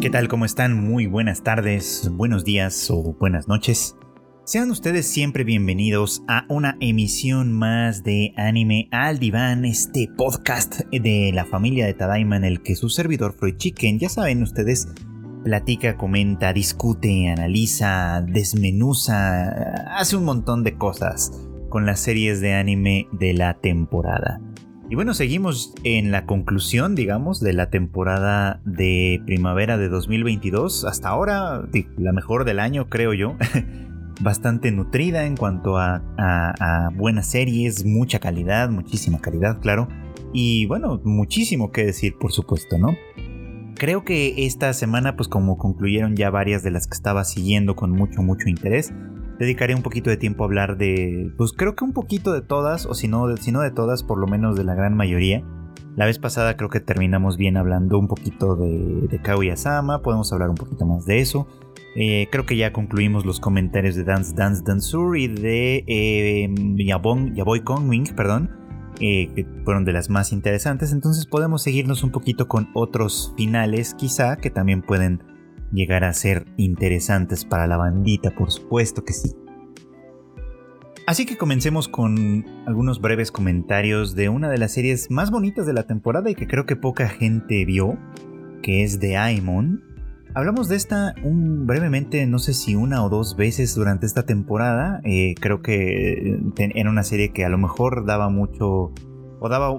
¿Qué tal? ¿Cómo están? Muy buenas tardes, buenos días o buenas noches. Sean ustedes siempre bienvenidos a una emisión más de Anime al Diván, este podcast de la familia de Tadaima en el que su servidor Freud Chicken, ya saben ustedes, platica, comenta, discute, analiza, desmenuza, hace un montón de cosas con las series de anime de la temporada. Y bueno, seguimos en la conclusión, digamos, de la temporada de primavera de 2022. Hasta ahora, la mejor del año, creo yo. Bastante nutrida en cuanto a, buenas series, mucha calidad, muchísima calidad, claro. Y bueno, muchísimo que decir, por supuesto, ¿no? Creo que esta semana, pues como concluyeron ya varias de las que estaba siguiendo con mucho, mucho interés, dedicaré un poquito de tiempo a hablar de, pues creo que un poquito de todas, o si no, de todas, por lo menos de la gran mayoría. La vez pasada creo que terminamos bien hablando un poquito de, de Kaguya-sama, podemos hablar un poquito más de eso. Eh, creo que ya concluimos los comentarios de Dance Dance Dansur y de eh, Yaboy Kongwing, perdón, eh, que fueron de las más interesantes. Entonces podemos seguirnos un poquito con otros finales, quizá, que también pueden llegar a ser interesantes para la bandita, por supuesto que sí. Así que comencemos con algunos breves comentarios de una de las series más bonitas de la temporada y que creo que poca gente vio, que es The Aemon. Hablamos de esta un, brevemente, no sé si una o dos veces durante esta temporada. Eh, creo que era una serie que a lo mejor daba mucho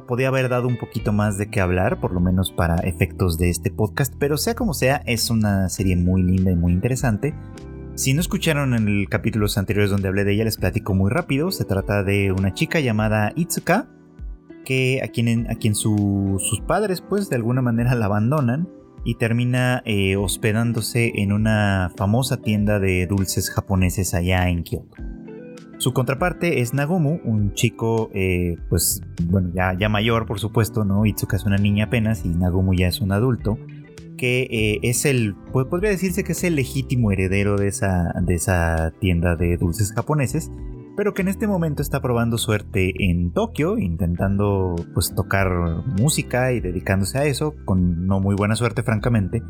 podía haber dado un poquito más de qué hablar, por lo menos para efectos de este podcast, pero sea como sea, es una serie muy linda y muy interesante. Si no escucharon en el capítulos anteriores donde hablé de ella, les platico muy rápido. Se trata de una chica llamada Itsuka, que a quien, sus padres, pues de alguna manera la abandonan y termina eh, hospedándose en una famosa tienda de dulces japoneses allá en Kyoto. Su contraparte es Nagumu, un chico, eh, pues, bueno, ya, ya mayor, por supuesto, ¿no? Itsuka es una niña apenas y Nagumu ya es un adulto, que eh, es el, pues, podría decirse que es el legítimo heredero de esa, de esa tienda de dulces japoneses, pero que en este momento está probando suerte en Tokio, intentando, pues, tocar música y dedicándose a eso, con no muy buena suerte, francamente.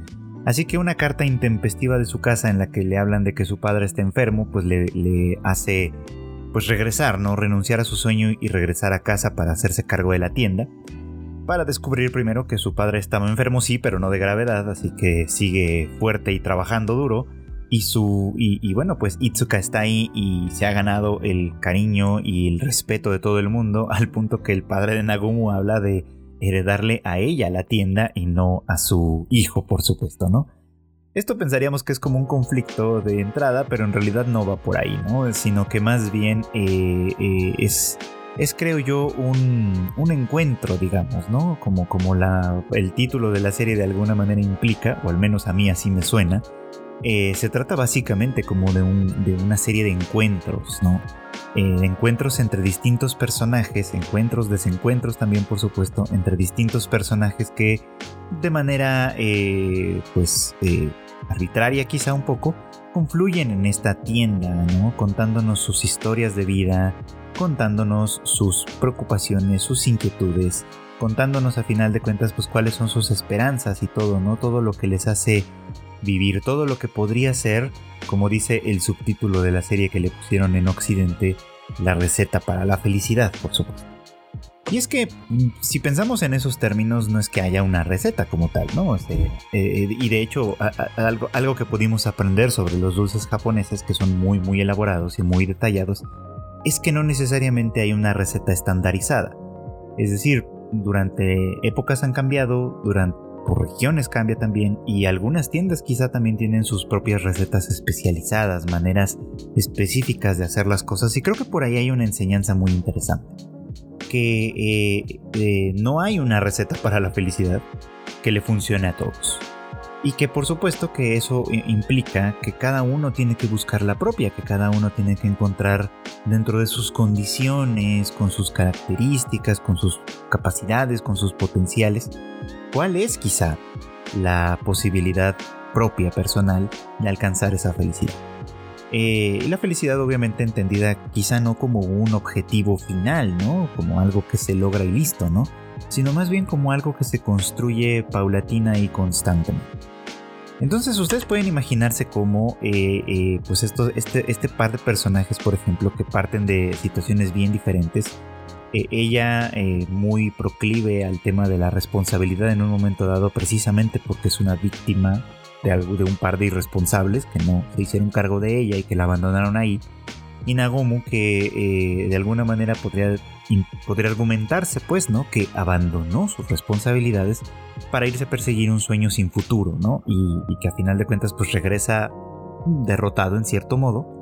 Así que una carta intempestiva de su casa en la que le hablan de que su padre está enfermo, pues le, le hace pues regresar, ¿no? Renunciar a su sueño y regresar a casa para hacerse cargo de la tienda. Para descubrir primero que su padre estaba enfermo, sí, pero no de gravedad, así que sigue fuerte y trabajando duro. Y su. Y, bueno, pues Itsuka está ahí y se ha ganado el cariño y el respeto de todo el mundo, al punto que el padre de Nagumu habla de heredarle a ella la tienda y no a su hijo, por supuesto, ¿no? Esto pensaríamos que es como un conflicto de entrada, pero en realidad no va por ahí, ¿no? Sino que más bien eh, eh, es, es, creo yo, un, un, encuentro, digamos, ¿no? Como, como la, el título de la serie de alguna manera implica, o al menos a mí así me suena, eh, se trata básicamente como de, un, de, una serie de encuentros, ¿no? Encuentros entre distintos personajes, encuentros, desencuentros también por supuesto, entre distintos personajes que de manera eh, pues arbitraria quizá un poco, confluyen en esta tienda, ¿no? Contándonos sus historias de vida, contándonos sus preocupaciones, sus inquietudes, contándonos a final de cuentas pues cuáles son sus esperanzas y todo, ¿no? Todo lo que les hace vivir todo lo que podría ser, como dice el subtítulo de la serie que le pusieron en Occidente, la receta para la felicidad, por supuesto. Y es que mm, si pensamos en esos términos no es que haya una receta como tal, ¿no? Este, eh, y de hecho algo, algo que pudimos aprender sobre los dulces japoneses que son muy muy elaborados y muy detallados es que no necesariamente hay una receta estandarizada. Es decir, durante épocas han cambiado, durante por regiones cambia también y algunas tiendas quizá también tienen sus propias recetas especializadas, maneras específicas de hacer las cosas y creo que por ahí hay una enseñanza muy interesante. Que eh, eh, no hay una receta para la felicidad que le funcione a todos. Y que por supuesto que eso implica que cada uno tiene que buscar la propia, que cada uno tiene que encontrar dentro de sus condiciones, con sus características, con sus capacidades, con sus potenciales, cuál es quizá la posibilidad propia, personal, de alcanzar esa felicidad. Eh, la felicidad obviamente entendida quizá no como un objetivo final, ¿no? Como algo que se logra y listo, ¿no? Sino más bien como algo que se construye paulatina y constantemente. Entonces ustedes pueden imaginarse cómo eh, eh, pues esto, este, este par de personajes, por ejemplo, que parten de situaciones bien diferentes, ella muy proclive al tema de la responsabilidad en un momento dado, precisamente porque es una víctima de, un par de irresponsables que no se hicieron cargo de ella y que la abandonaron ahí. Y Nagomu que de alguna manera podría, podría argumentarse pues, ¿no? Que abandonó sus responsabilidades para irse a perseguir un sueño sin futuro, ¿no? Y, que a final de cuentas pues regresa derrotado en cierto modo,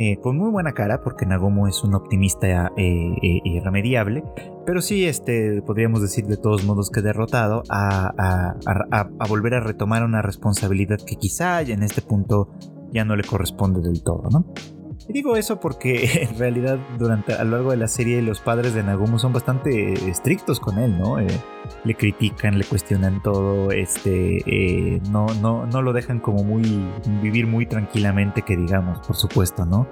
eh, con muy buena cara, porque Nagomo es un optimista eh, eh, irremediable, pero sí este, podríamos decir de todos modos que derrotado a, a, volver a retomar una responsabilidad que quizá en este punto ya no le corresponde del todo, ¿no? Digo eso porque en realidad durante a lo largo de la serie los padres de Nagumo son bastante estrictos con él, ¿no? Eh, le critican, le cuestionan todo, este, eh, no, no, no lo dejan como muy vivir muy tranquilamente, que digamos, por supuesto, ¿no?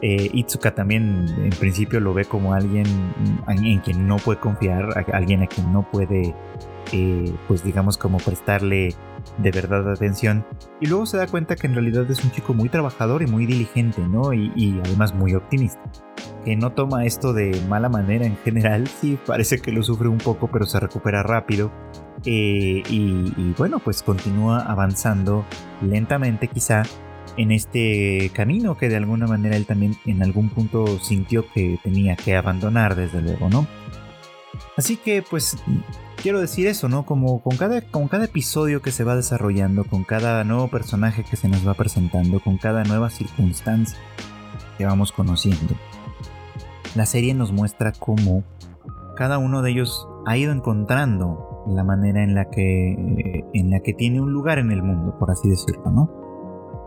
Eh, Itsuka también en principio lo ve como alguien en quien no puede confiar, alguien a quien no puede, pues digamos, como prestarle de verdad atención. Y luego se da cuenta que en realidad es un chico muy trabajador y muy diligente, ¿no? Y, además muy optimista. Que no toma esto de mala manera en general, sí, parece que lo sufre un poco, pero se recupera rápido. Eh, y, bueno, pues continúa avanzando lentamente quizá en este camino que de alguna manera él también en algún punto sintió que tenía que abandonar, desde luego, ¿no? Así que pues quiero decir eso, ¿no? Como con cada, con cada episodio que se va desarrollando, con cada nuevo personaje que se nos va presentando, con cada nueva circunstancia que vamos conociendo, la serie nos muestra cómo cada uno de ellos ha ido encontrando la manera en la que, en la que tiene un lugar en el mundo, por así decirlo, ¿no?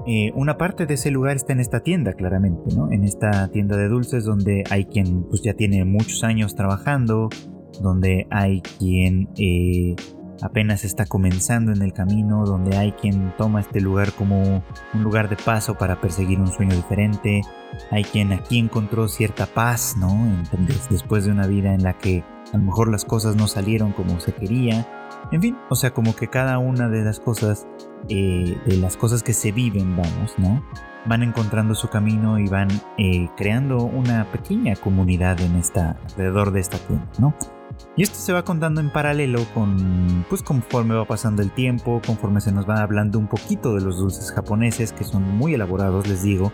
Eh, una parte de ese lugar está en esta tienda, claramente, ¿no? En esta tienda de dulces donde hay quien pues ya tiene muchos años trabajando, donde hay quien eh, apenas está comenzando en el camino, donde hay quien toma este lugar como un lugar de paso para perseguir un sueño diferente, hay quien aquí encontró cierta paz, ¿no? Después de una vida en la que a lo mejor las cosas no salieron como se quería. En fin, o sea, como que cada una de las cosas, eh, de las cosas que se viven, vamos, ¿no? Van encontrando su camino y van eh, creando una pequeña comunidad en esta, alrededor de esta tienda, ¿no? Y esto se va contando en paralelo con, pues conforme va pasando el tiempo, conforme se nos va hablando un poquito de los dulces japoneses, que son muy elaborados, les digo,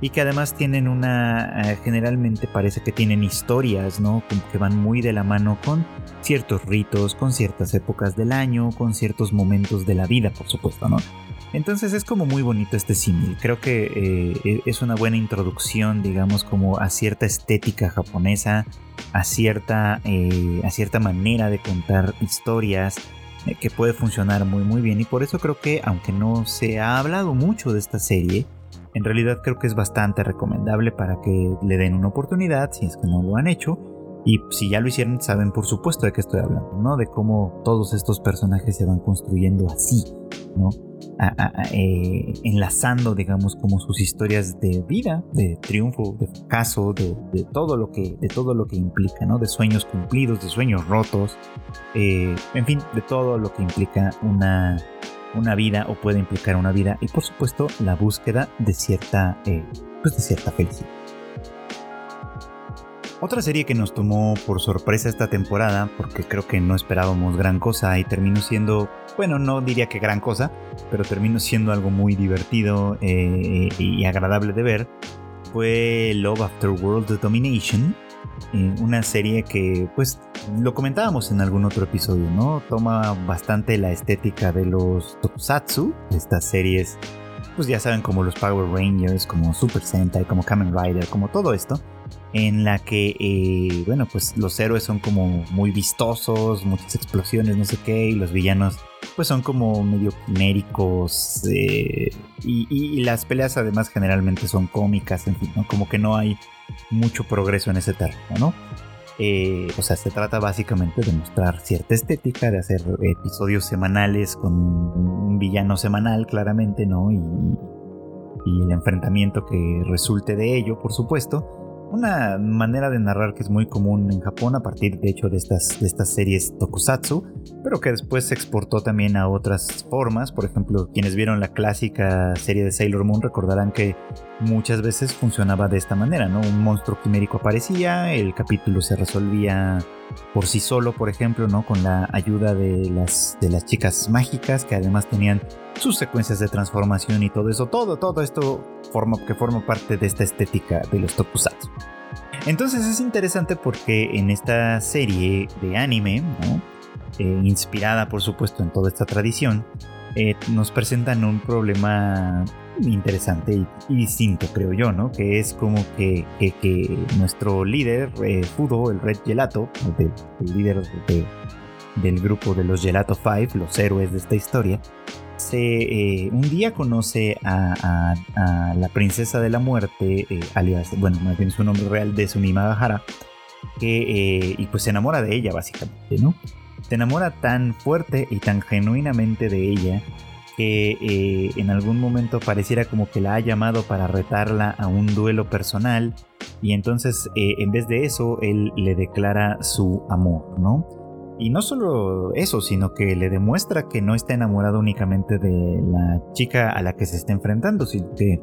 y que además tienen una, eh, generalmente parece que tienen historias, ¿no? que van muy de la mano con ciertos ritos, con ciertas épocas del año, con ciertos momentos de la vida, por supuesto, ¿no? Entonces es como muy bonito este símil. Creo que eh, e-, es una buena introducción, digamos, como a cierta estética japonesa, a cierta, eh, a cierta manera de contar historias eh, que puede funcionar muy muy bien. Y por eso creo que, aunque no se ha hablado mucho de esta serie, en realidad creo que es bastante recomendable para que le den una oportunidad si es que no lo han hecho. Y si ya lo hicieron, saben por supuesto de qué estoy hablando, ¿no? De cómo todos estos personajes se van construyendo así, ¿no? Eh, enlazando, digamos, como sus historias de vida, de triunfo, de fracaso, de, todo lo que, de todo lo que implica, ¿no? De sueños cumplidos, de sueños rotos, eh, en fin, de todo lo que implica una, una vida o puede implicar una vida y por supuesto la búsqueda de cierta, eh, pues de cierta felicidad. Otra serie que nos tomó por sorpresa esta temporada, porque creo que no esperábamos gran cosa y terminó siendo, bueno, no diría que gran cosa, pero terminó siendo algo muy divertido eh, y agradable de ver, fue Love After World Domination, eh, una serie que, pues, lo comentábamos en algún otro episodio, ¿no? Toma bastante la estética de los tokusatsu, estas series, pues ya saben, como los Power Rangers, como Super Sentai, como Kamen Rider, como todo esto en la que, eh, bueno, pues los héroes son como muy vistosos, muchas explosiones, no sé qué, y los villanos pues son como medio quiméricos eh, y, las peleas además generalmente son cómicas, en fin, ¿no? Como que no hay mucho progreso en ese terreno, ¿no? Eh, o sea, se trata básicamente de mostrar cierta estética, de hacer episodios semanales con un villano semanal, claramente, ¿no? Y, y el enfrentamiento que resulte de ello, por supuesto una manera de narrar que es muy común en Japón a partir de hecho de estas, de estas series tokusatsu, pero que después se exportó también a otras formas. Por ejemplo, quienes vieron la clásica serie de Sailor Moon recordarán que muchas veces funcionaba de esta manera, ¿no? Un monstruo quimérico aparecía, el capítulo se resolvía por sí solo, por ejemplo, ¿no? Con la ayuda de las, de las chicas mágicas que además tenían sus secuencias de transformación y todo eso, todo, todo esto forma, que forma parte de esta estética de los tokusatsu. Entonces es interesante porque en esta serie de anime, eh, inspirada por supuesto en toda esta tradición, eh, nos presentan un problema interesante y, distinto, creo yo, ¿no? Que es como que, nuestro líder, eh, Fudo, el Red Gelato, el, líder del grupo de los Gelato 5, los héroes de esta historia, eh, un día conoce a, la princesa de la muerte, eh, alias, bueno, más bien su nombre real de Sunimagahara, que, y pues se enamora de ella básicamente, ¿no? Se enamora tan fuerte y tan genuinamente de ella que eh, en algún momento pareciera como que la ha llamado para retarla a un duelo personal y entonces eh, en vez de eso él le declara su amor, ¿no? Y no solo eso, sino que le demuestra que no está enamorado únicamente de la chica a la que se está enfrentando, sino que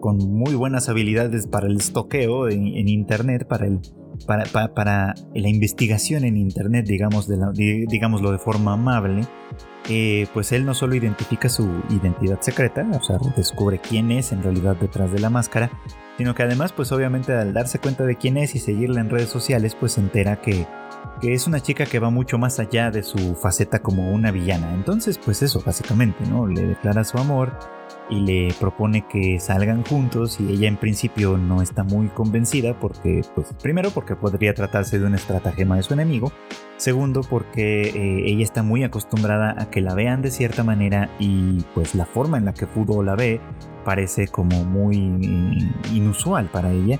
con muy buenas habilidades para el estoqueo en, internet, para el para, para, la investigación en internet, digamos de digámoslo de forma amable, eh, pues él no solo identifica su identidad secreta, o sea, descubre quién es en realidad detrás de la máscara, sino que además, pues obviamente al darse cuenta de quién es y seguirla en redes sociales, pues se entera que, que es una chica que va mucho más allá de su faceta como una villana. Entonces, pues eso, básicamente, ¿no? Le declara su amor y le propone que salgan juntos y ella en principio no está muy convencida porque, pues, primero porque podría tratarse de un estratagema de su enemigo, segundo porque eh, ella está muy acostumbrada a que la vean de cierta manera y pues la forma en la que Fudo la ve parece como muy inusual para ella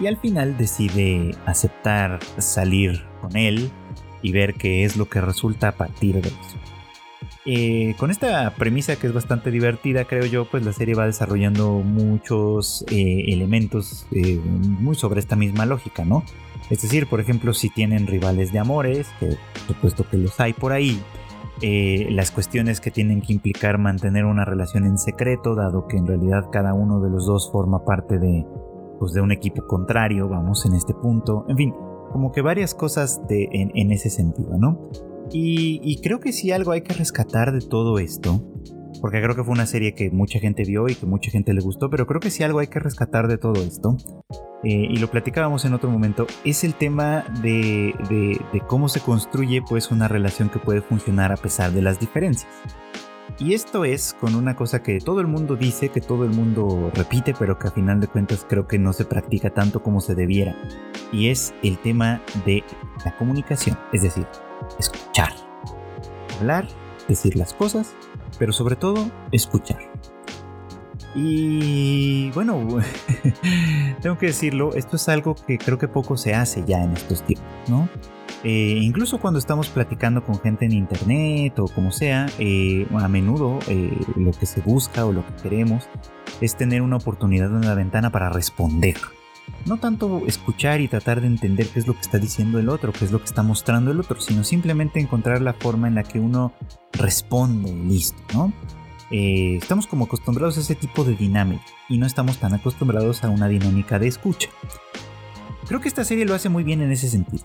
y al final decide aceptar salir con él y ver qué es lo que resulta a partir de eso. Eh, con esta premisa que es bastante divertida, creo yo, pues la serie va desarrollando muchos eh, elementos eh, muy sobre esta misma lógica, ¿no? Es decir, por ejemplo, si tienen rivales de amores, que por supuesto que los hay por ahí, las cuestiones que tienen que implicar mantener una relación en secreto, dado que en realidad cada uno de los dos forma parte de, pues, de un equipo contrario, vamos, en este punto, en fin, como que varias cosas de, en ese sentido, ¿no? Y, creo que si algo hay que rescatar de todo esto, porque creo que fue una serie que mucha gente vio y que mucha gente le gustó, pero creo que si algo hay que rescatar de todo esto, eh, y lo platicábamos en otro momento, es el tema de, cómo se construye pues una relación que puede funcionar a pesar de las diferencias. Y esto es con una cosa que todo el mundo dice, que todo el mundo repite, pero que a final de cuentas creo que no se practica tanto como se debiera. Y es el tema de la comunicación. Es decir, escuchar. Hablar, decir las cosas, pero sobre todo escuchar. Y bueno, tengo que decirlo, esto es algo que creo que poco se hace ya en estos tiempos, ¿no? Eh, incluso cuando estamos platicando con gente en internet o como sea, eh, a menudo eh, lo que se busca o lo que queremos es tener una oportunidad, una ventana para responder no tanto escuchar y tratar de entender qué es lo que está diciendo el otro, qué es lo que está mostrando el otro, sino simplemente encontrar la forma en la que uno responde listo, ¿no? Estamos como acostumbrados a ese tipo de dinámica y no estamos tan acostumbrados a una dinámica de escucha. Creo que esta serie lo hace muy bien en ese sentido.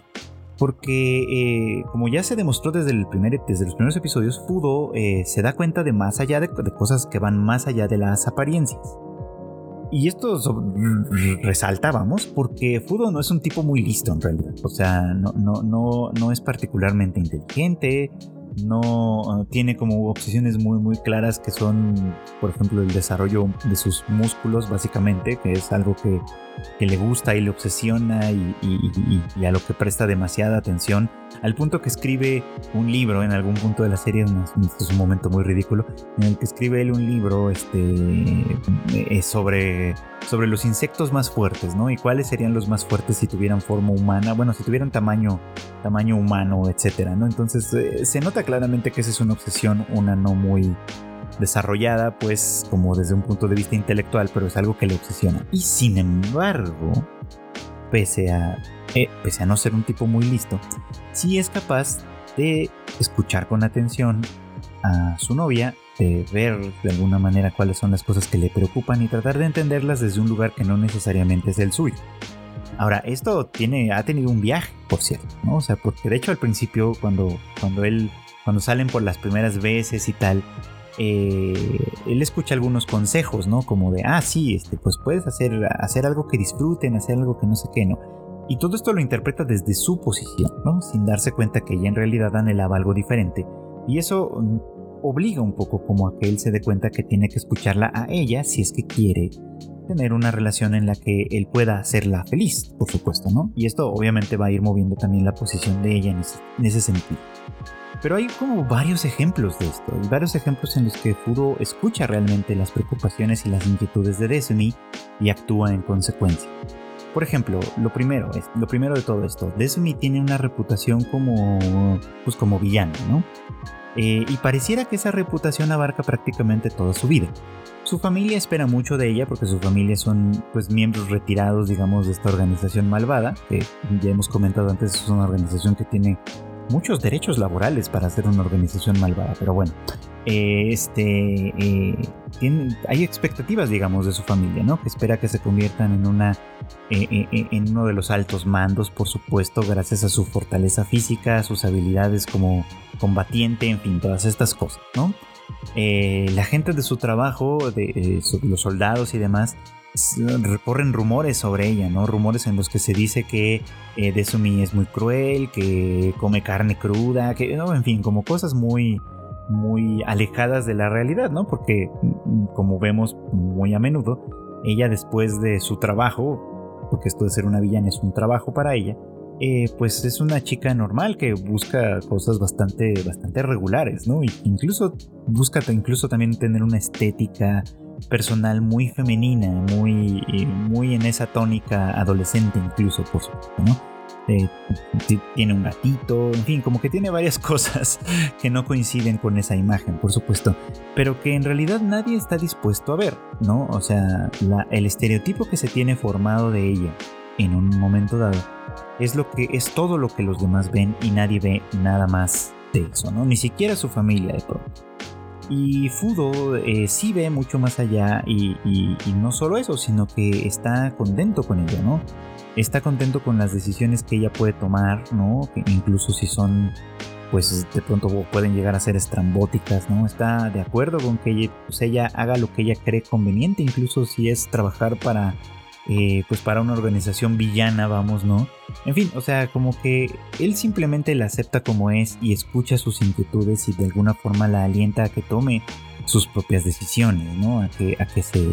Porque, eh, como ya se demostró desde, el primer, desde los primeros episodios, Fudo eh, se da cuenta de más allá de cosas que van más allá de las apariencias. Y esto resalta, vamos, porque Fudo no es un tipo muy listo en realidad. O sea, no, no, no, no es particularmente inteligente, no tiene como obsesiones muy muy claras que son por ejemplo el desarrollo de sus músculos básicamente que es algo que, le gusta y le obsesiona y, a lo que presta demasiada atención al punto que escribe un libro en algún punto de la serie es un momento muy ridículo en el que escribe él un libro este eh, sobre sobre los insectos más fuertes no y cuáles serían los más fuertes si tuvieran forma humana bueno si tuvieran tamaño tamaño humano etcétera no entonces eh, se nota claramente que esa es una obsesión, una no muy desarrollada, pues como desde un punto de vista intelectual, pero es algo que le obsesiona. Y sin embargo, pese a, eh, pese a no ser un tipo muy listo, sí es capaz de escuchar con atención a su novia, de ver de alguna manera cuáles son las cosas que le preocupan y tratar de entenderlas desde un lugar que no necesariamente es el suyo. Ahora, esto tiene, ha tenido un viaje, por cierto, ¿no? O sea, porque de hecho al principio, cuando, cuando él, cuando salen por las primeras veces y tal, eh, él escucha algunos consejos, ¿no? Como de, ah, sí, este, pues puedes hacer, hacer algo que disfruten, hacer algo que no sé qué, ¿no? Y todo esto lo interpreta desde su posición, ¿no? Sin darse cuenta que ella en realidad anhelaba algo diferente. Y eso mm, obliga un poco como a que él se dé cuenta que tiene que escucharla a ella si es que quiere tener una relación en la que él pueda hacerla feliz, por supuesto, ¿no? Y esto obviamente va a ir moviendo también la posición de ella en ese, sentido. Pero hay como varios ejemplos de esto, hay varios ejemplos en los que Furo escucha realmente las preocupaciones y las inquietudes de Desumi y actúa en consecuencia. Por ejemplo, lo primero, es, lo primero de todo esto, Desumi tiene una reputación como, pues como villano, ¿no? Eh, y pareciera que esa reputación abarca prácticamente toda su vida. Su familia espera mucho de ella porque su familia son pues miembros retirados, digamos, de esta organización malvada, que ya hemos comentado antes, es una organización que tiene muchos derechos laborales para ser una organización malvada, pero bueno, eh, este, eh, hay expectativas, digamos, de su familia, ¿no? Que espera que se conviertan en una, en uno de los altos mandos, por supuesto, gracias a su fortaleza física, sus habilidades como combatiente, en fin, todas estas cosas, ¿no? Eh, la gente de su trabajo, de, los soldados y demás, recorren rumores sobre ella, ¿no? Rumores en los que se dice que eh, Desumi es muy cruel, que come carne cruda, que, no, en fin, como cosas muy, muy alejadas de la realidad, ¿no? Porque, mm, como vemos muy a menudo, ella después de su trabajo, porque esto de ser una villana es un trabajo para ella, eh, pues es una chica normal que busca cosas bastante, bastante regulares, ¿no? incluso busca incluso también tener una estética personal muy femenina, muy, muy en esa tónica adolescente incluso, por supuesto, ¿no? Eh, tiene un gatito, en fin, como que tiene varias cosas que no coinciden con esa imagen, por supuesto, pero que en realidad nadie está dispuesto a ver, ¿no? O sea, el estereotipo que se tiene formado de ella en un momento dado es lo que es todo lo que los demás ven y nadie ve nada más de eso, ¿no? Ni siquiera su familia de pronto. Y Fudo eh, sí ve mucho más allá y, no solo eso, sino que está contento con ello, ¿no? Está contento con las decisiones que ella puede tomar, ¿no? Que incluso si son, pues de pronto pueden llegar a ser estrambóticas, ¿no? Está de acuerdo con que ella, pues, ella haga lo que ella cree conveniente, incluso si es trabajar para eh, pues para una organización villana, vamos, ¿no? En fin, o sea, como que él simplemente la acepta como es y escucha sus inquietudes y de alguna forma la alienta a que tome sus propias decisiones, ¿no? A que, a que se...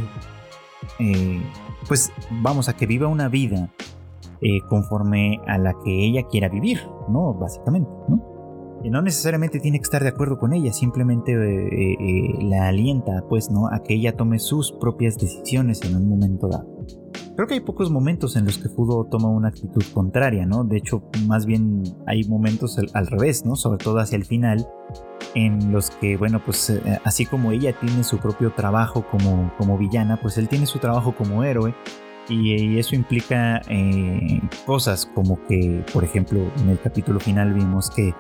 Eh, pues vamos, a que viva una vida eh, conforme a la que ella quiera vivir, ¿no? Básicamente, ¿no? Y no necesariamente tiene que estar de acuerdo con ella, simplemente la alienta, pues, ¿no? A que ella tome sus propias decisiones en un momento dado. Creo que hay pocos momentos en los que Fudo toma una actitud contraria, ¿no? De hecho, más bien hay momentos al, revés, ¿no? Sobre todo hacia el final, en los que, bueno, pues eh, así como ella tiene su propio trabajo como, como villana, pues él tiene su trabajo como héroe. Y, eso implica eh, cosas como que, por ejemplo, en el capítulo final vimos que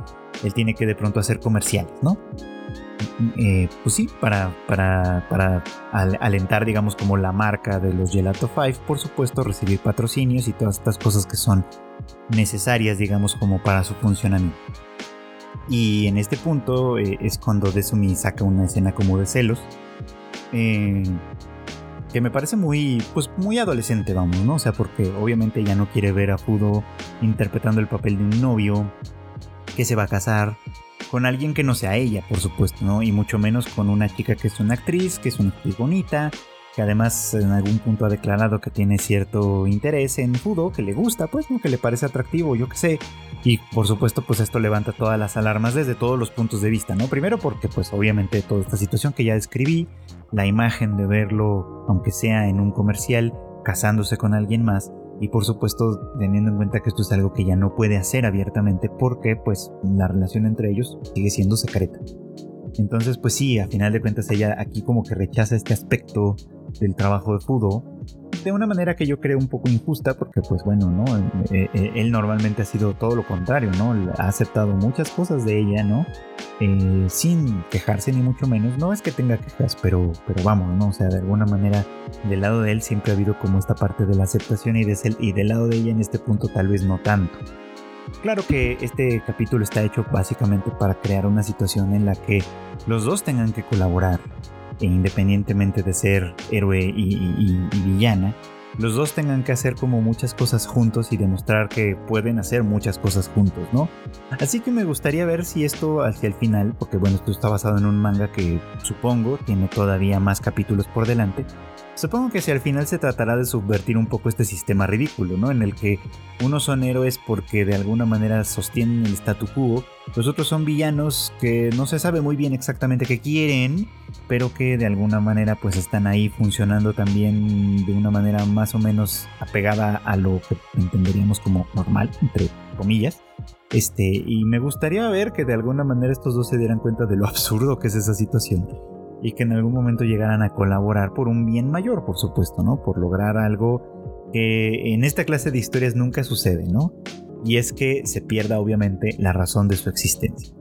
él tiene que de pronto hacer comerciales, ¿no? Eh, pues sí, para, para, para alentar, digamos, como la marca de los Gelato 5, por supuesto, recibir patrocinios y todas estas cosas que son necesarias, digamos, como para su funcionamiento. Y en este punto eh, es cuando Desumi saca una escena como de celos. Eh, que me parece muy, pues muy adolescente, vamos, ¿no? O sea, porque obviamente ella no quiere ver a Fudo interpretando el papel de un novio que se va a casar con alguien que no sea ella, por supuesto, ¿no? Y mucho menos con una chica que es una actriz, que es una actriz bonita, que además en algún punto ha declarado que tiene cierto interés en Fudo, que le gusta, pues, ¿no? Que le parece atractivo, yo qué sé. Y por supuesto, pues esto levanta todas las alarmas desde todos los puntos de vista, ¿no? Primero porque, pues, obviamente toda esta situación que ya describí, la imagen de verlo, aunque sea en un comercial, casándose con alguien más, y por supuesto teniendo en cuenta que esto es algo que ya no puede hacer abiertamente porque pues la relación entre ellos sigue siendo secreta. Entonces, pues sí, a final de cuentas ella aquí como que rechaza este aspecto del trabajo de Fudo de una manera que yo creo un poco injusta porque pues bueno, ¿no? Eh, eh, él normalmente ha sido todo lo contrario, ¿no? Ha aceptado muchas cosas de ella, ¿no? Eh, sin quejarse ni mucho menos. No es que tenga quejas, pero, pero vamos, ¿no? O sea, de alguna manera del lado de él siempre ha habido como esta parte de la aceptación y, de y del lado de ella en este punto tal vez no tanto. Claro que este capítulo está hecho básicamente para crear una situación en la que los dos tengan que colaborar, e independientemente de ser héroe y, villana, los dos tengan que hacer como muchas cosas juntos y demostrar que pueden hacer muchas cosas juntos, ¿no? Así que me gustaría ver si esto hacia el final, porque bueno, esto está basado en un manga que supongo tiene todavía más capítulos por delante, Supongo que si al final se tratará de subvertir un poco este sistema ridículo, ¿no? En el que unos son héroes porque de alguna manera sostienen el statu quo, los otros son villanos que no se sabe muy bien exactamente qué quieren, pero que de alguna manera pues están ahí funcionando también de una manera más o menos apegada a lo que entenderíamos como normal, entre comillas. Este, y me gustaría ver que de alguna manera estos dos se dieran cuenta de lo absurdo que es esa situación y que en algún momento llegaran a colaborar por un bien mayor, por supuesto, ¿no? Por lograr algo que en esta clase de historias nunca sucede, ¿no? Y es que se pierda obviamente la razón de su existencia.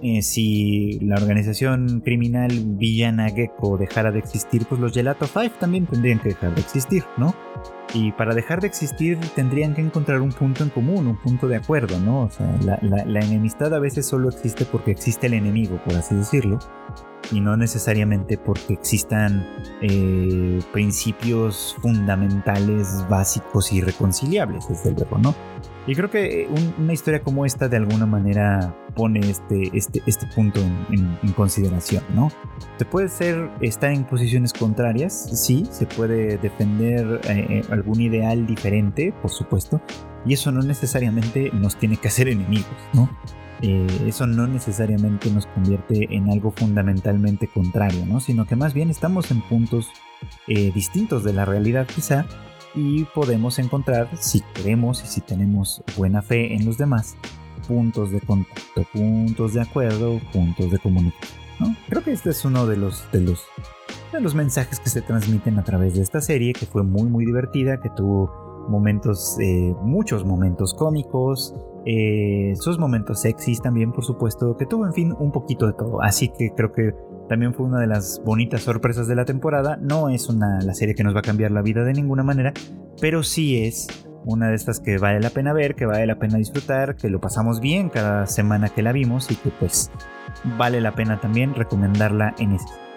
Eh, si la organización criminal villana Gecko dejara de existir, pues los Gelato 5 también tendrían que dejar de existir, ¿no? Y para dejar de existir tendrían que encontrar un punto en común, un punto de acuerdo, ¿no? O sea, la enemistad a veces solo existe porque existe el enemigo, por así decirlo y no necesariamente porque existan eh, principios fundamentales, básicos y reconciliables, desde luego, ¿no? Y creo que una historia como esta de alguna manera pone este, este, este punto en, consideración, ¿no? Se puede ser, estar en posiciones contrarias, sí, se puede defender eh, eh, algún ideal diferente, por supuesto, y eso no necesariamente nos tiene que hacer enemigos, ¿no? Eh, eso no necesariamente nos convierte en algo fundamentalmente contrario, ¿no? sino que más bien estamos en puntos eh, distintos de la realidad quizá y podemos encontrar, si queremos y si tenemos buena fe en los demás, puntos de contacto, puntos de acuerdo, puntos de comunicación. Creo que este es uno de los, de los, de los mensajes que se transmiten a través de esta serie, que fue muy muy divertida, que tuvo momentos, eh, muchos momentos cómicos, eh, sus momentos sexys también, por supuesto, que tuvo, en fin, un poquito de todo. Así que creo que también fue una de las bonitas sorpresas de la temporada. No es una la serie que nos va a cambiar la vida de ninguna manera, pero sí es una de estas que vale la pena ver, que vale la pena disfrutar, que lo pasamos bien cada semana que la vimos y que pues vale la pena también recomendarla en este.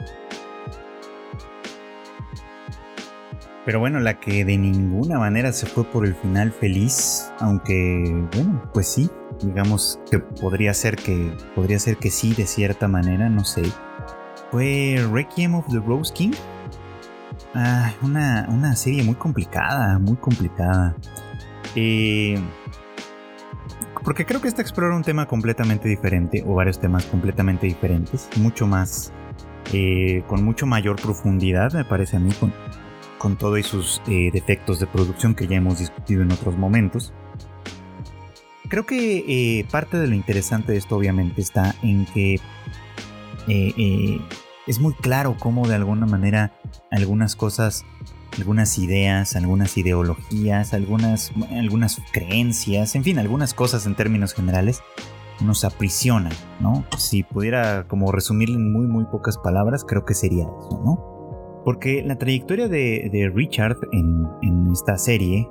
Pero bueno, la que de ninguna manera se fue por el final feliz, aunque bueno, pues sí, digamos que podría ser que podría ser que sí de cierta manera, no sé. Fue Requiem of the Rose King. Ah, una, una serie muy complicada, muy complicada. Eh, porque creo que esta explora un tema completamente diferente, o varios temas completamente diferentes, mucho más, eh, con mucho mayor profundidad, me parece a mí, con todo y sus eh, defectos de producción que ya hemos discutido en otros momentos. Creo que eh, parte de lo interesante de esto obviamente está en que eh, es muy claro cómo de alguna manera algunas cosas, algunas ideas, algunas ideologías, algunas, algunas creencias, en fin, algunas cosas en términos generales nos aprisionan, ¿no? Si pudiera como resumirlo en muy muy pocas palabras, creo que sería eso, ¿no? Porque la trayectoria de, Richard en, esta serie,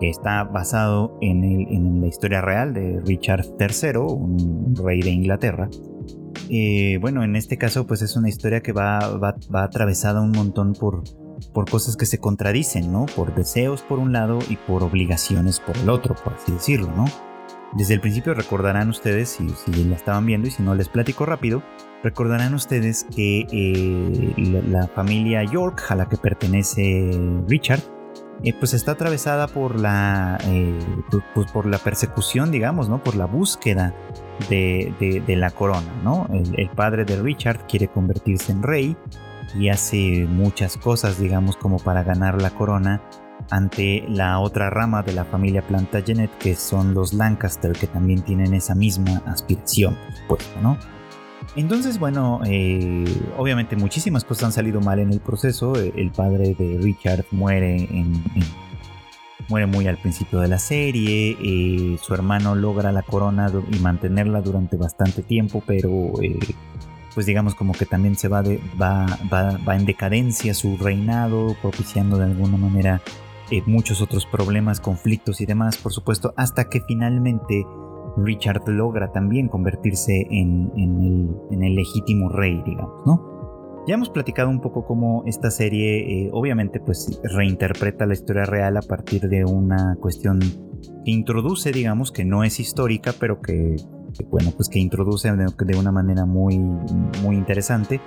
que está basado en, la historia real de Richard III, un rey de Inglaterra, eh, bueno, en este caso pues es una historia que va, atravesada un montón por, por cosas que se contradicen, ¿no? Por deseos por un lado y por obligaciones por el otro, por así decirlo, ¿no? Desde el principio recordarán ustedes, si, si la estaban viendo y si no les platico rápido, Recordarán ustedes que eh, la, familia York, a la que pertenece Richard, eh, pues está atravesada por la, eh, pues por la persecución, digamos, ¿no? Por la búsqueda de, la corona, ¿no? El, padre de Richard quiere convertirse en rey y hace muchas cosas, digamos, como para ganar la corona ante la otra rama de la familia Plantagenet, que son los Lancaster, que también tienen esa misma aspiración, por supuesto, ¿no? Entonces, bueno, eh, obviamente muchísimas cosas han salido mal en el proceso. El padre de Richard muere muere muy al principio de la serie. Eh, su hermano logra la corona y mantenerla durante bastante tiempo, pero eh, pues digamos como que también se va, de, va, va, en decadencia su reinado, propiciando de alguna manera muchos otros problemas, conflictos y demás, por supuesto, hasta que finalmente Richard logra también convertirse en, el, legítimo rey, digamos, ¿no? Ya hemos platicado un poco cómo esta serie, eh, obviamente, pues reinterpreta la historia real a partir de una cuestión que introduce, digamos, que no es histórica, pero que, bueno, pues que introduce de, una manera muy, muy interesante,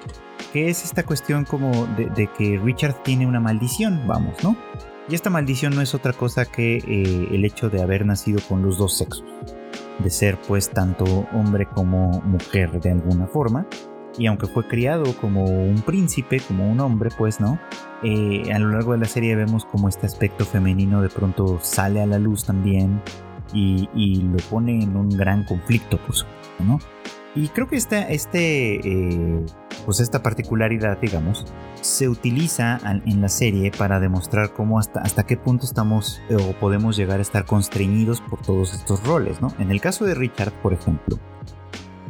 que es esta cuestión como de, que Richard tiene una maldición, vamos, ¿no? Y esta maldición no es otra cosa que eh, el hecho de haber nacido con los dos sexos de ser pues tanto hombre como mujer de alguna forma. Y aunque fue criado como un príncipe, como un hombre, pues no, eh, a lo largo de la serie vemos como este aspecto femenino de pronto sale a la luz también y, y lo pone en un gran conflicto, por supuesto, ¿no? Y creo que esta, este, eh, pues esta particularidad, digamos, se utiliza en la serie para demostrar cómo hasta, hasta qué punto estamos eh, o podemos llegar a estar constreñidos por todos estos roles, ¿no? En el caso de Richard, por ejemplo,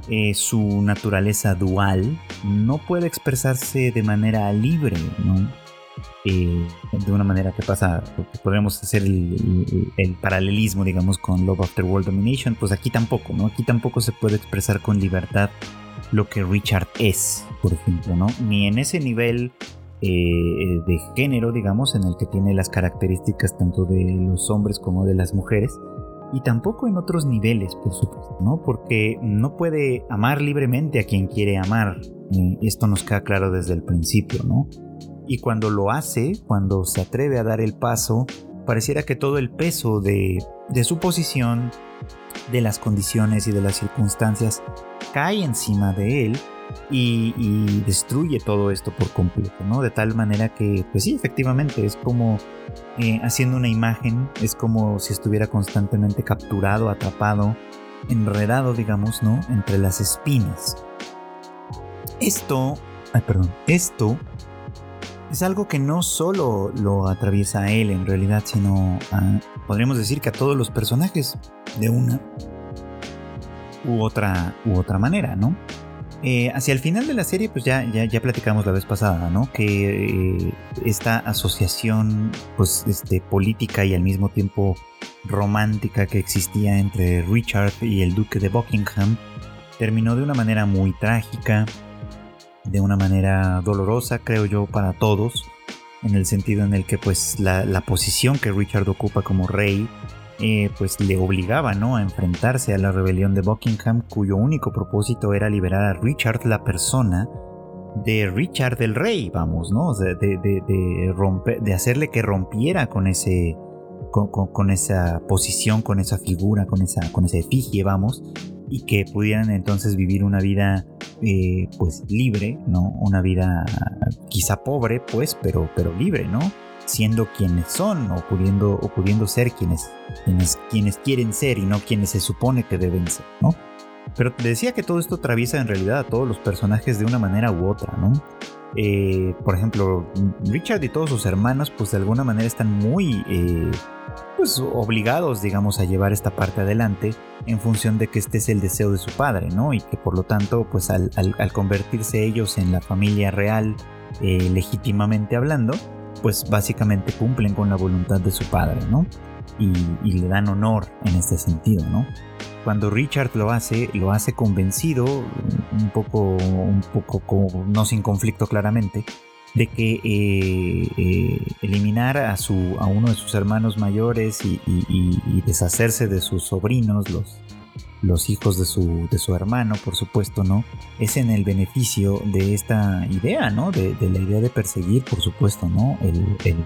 eh, su naturaleza dual no puede expresarse de manera libre, ¿no? De una manera que pasa, podríamos hacer el, paralelismo, digamos, con Love After World Domination, pues aquí tampoco, ¿no? Aquí tampoco se puede expresar con libertad lo que Richard es, por ejemplo, ¿no? Ni en ese nivel eh, de género, digamos, en el que tiene las características tanto de los hombres como de las mujeres, y tampoco en otros niveles, por supuesto, ¿no? Porque no puede amar libremente a quien quiere amar. Esto nos queda claro desde el principio, ¿no? Y cuando lo hace, cuando se atreve a dar el paso, pareciera que todo el peso de, su posición, de las condiciones y de las circunstancias cae encima de él y, destruye todo esto por completo, ¿no? De tal manera que, pues sí, efectivamente, es como eh, haciendo una imagen, es como si estuviera constantemente capturado, atrapado, enredado, digamos, ¿no? Entre las espinas. Esto, ay, perdón, esto es algo que no solo lo atraviesa a él en realidad, sino a, podríamos decir que a todos los personajes de una u otra, u otra manera, ¿no? Eh, hacia el final de la serie, pues ya, ya, ya platicamos la vez pasada, ¿no? Que eh, esta asociación, pues, este, política y al mismo tiempo romántica que existía entre Richard y el duque de Buckingham terminó de una manera muy trágica de una manera dolorosa, creo yo, para todos, en el sentido en el que pues la, posición que Richard ocupa como rey, eh, pues le obligaba ¿no? a enfrentarse a la rebelión de Buckingham, cuyo único propósito era liberar a Richard la persona de Richard el rey, vamos, ¿no? De, de, romper, de hacerle que rompiera con ese... Con, esa posición, con esa figura, con esa, con esa efigie, vamos, y que pudieran entonces vivir una vida eh, pues libre, ¿no? Una vida quizá pobre, pues, pero, pero libre, ¿no? Siendo quienes son o pudiendo, o pudiendo ser quienes, quienes, quienes quieren ser y no quienes se supone que deben ser, ¿no? Pero decía que todo esto atraviesa en realidad a todos los personajes de una manera u otra, ¿no? Eh, por ejemplo, Richard y todos sus hermanos, pues de alguna manera están muy eh, pues obligados, digamos, a llevar esta parte adelante en función de que este es el deseo de su padre, ¿no? Y que por lo tanto, pues al, convertirse ellos en la familia real, eh, legítimamente hablando, pues básicamente cumplen con la voluntad de su padre, ¿no? Y, le dan honor en este sentido, ¿no? Cuando Richard lo hace, lo hace convencido, un poco, un poco, no sin conflicto claramente, de que eh, eh, eliminar a, su, a uno de sus hermanos mayores y, deshacerse de sus sobrinos, los, los hijos de su, de su hermano, por supuesto, ¿no? Es en el beneficio de esta idea, ¿no? De, la idea de perseguir, por supuesto, ¿no?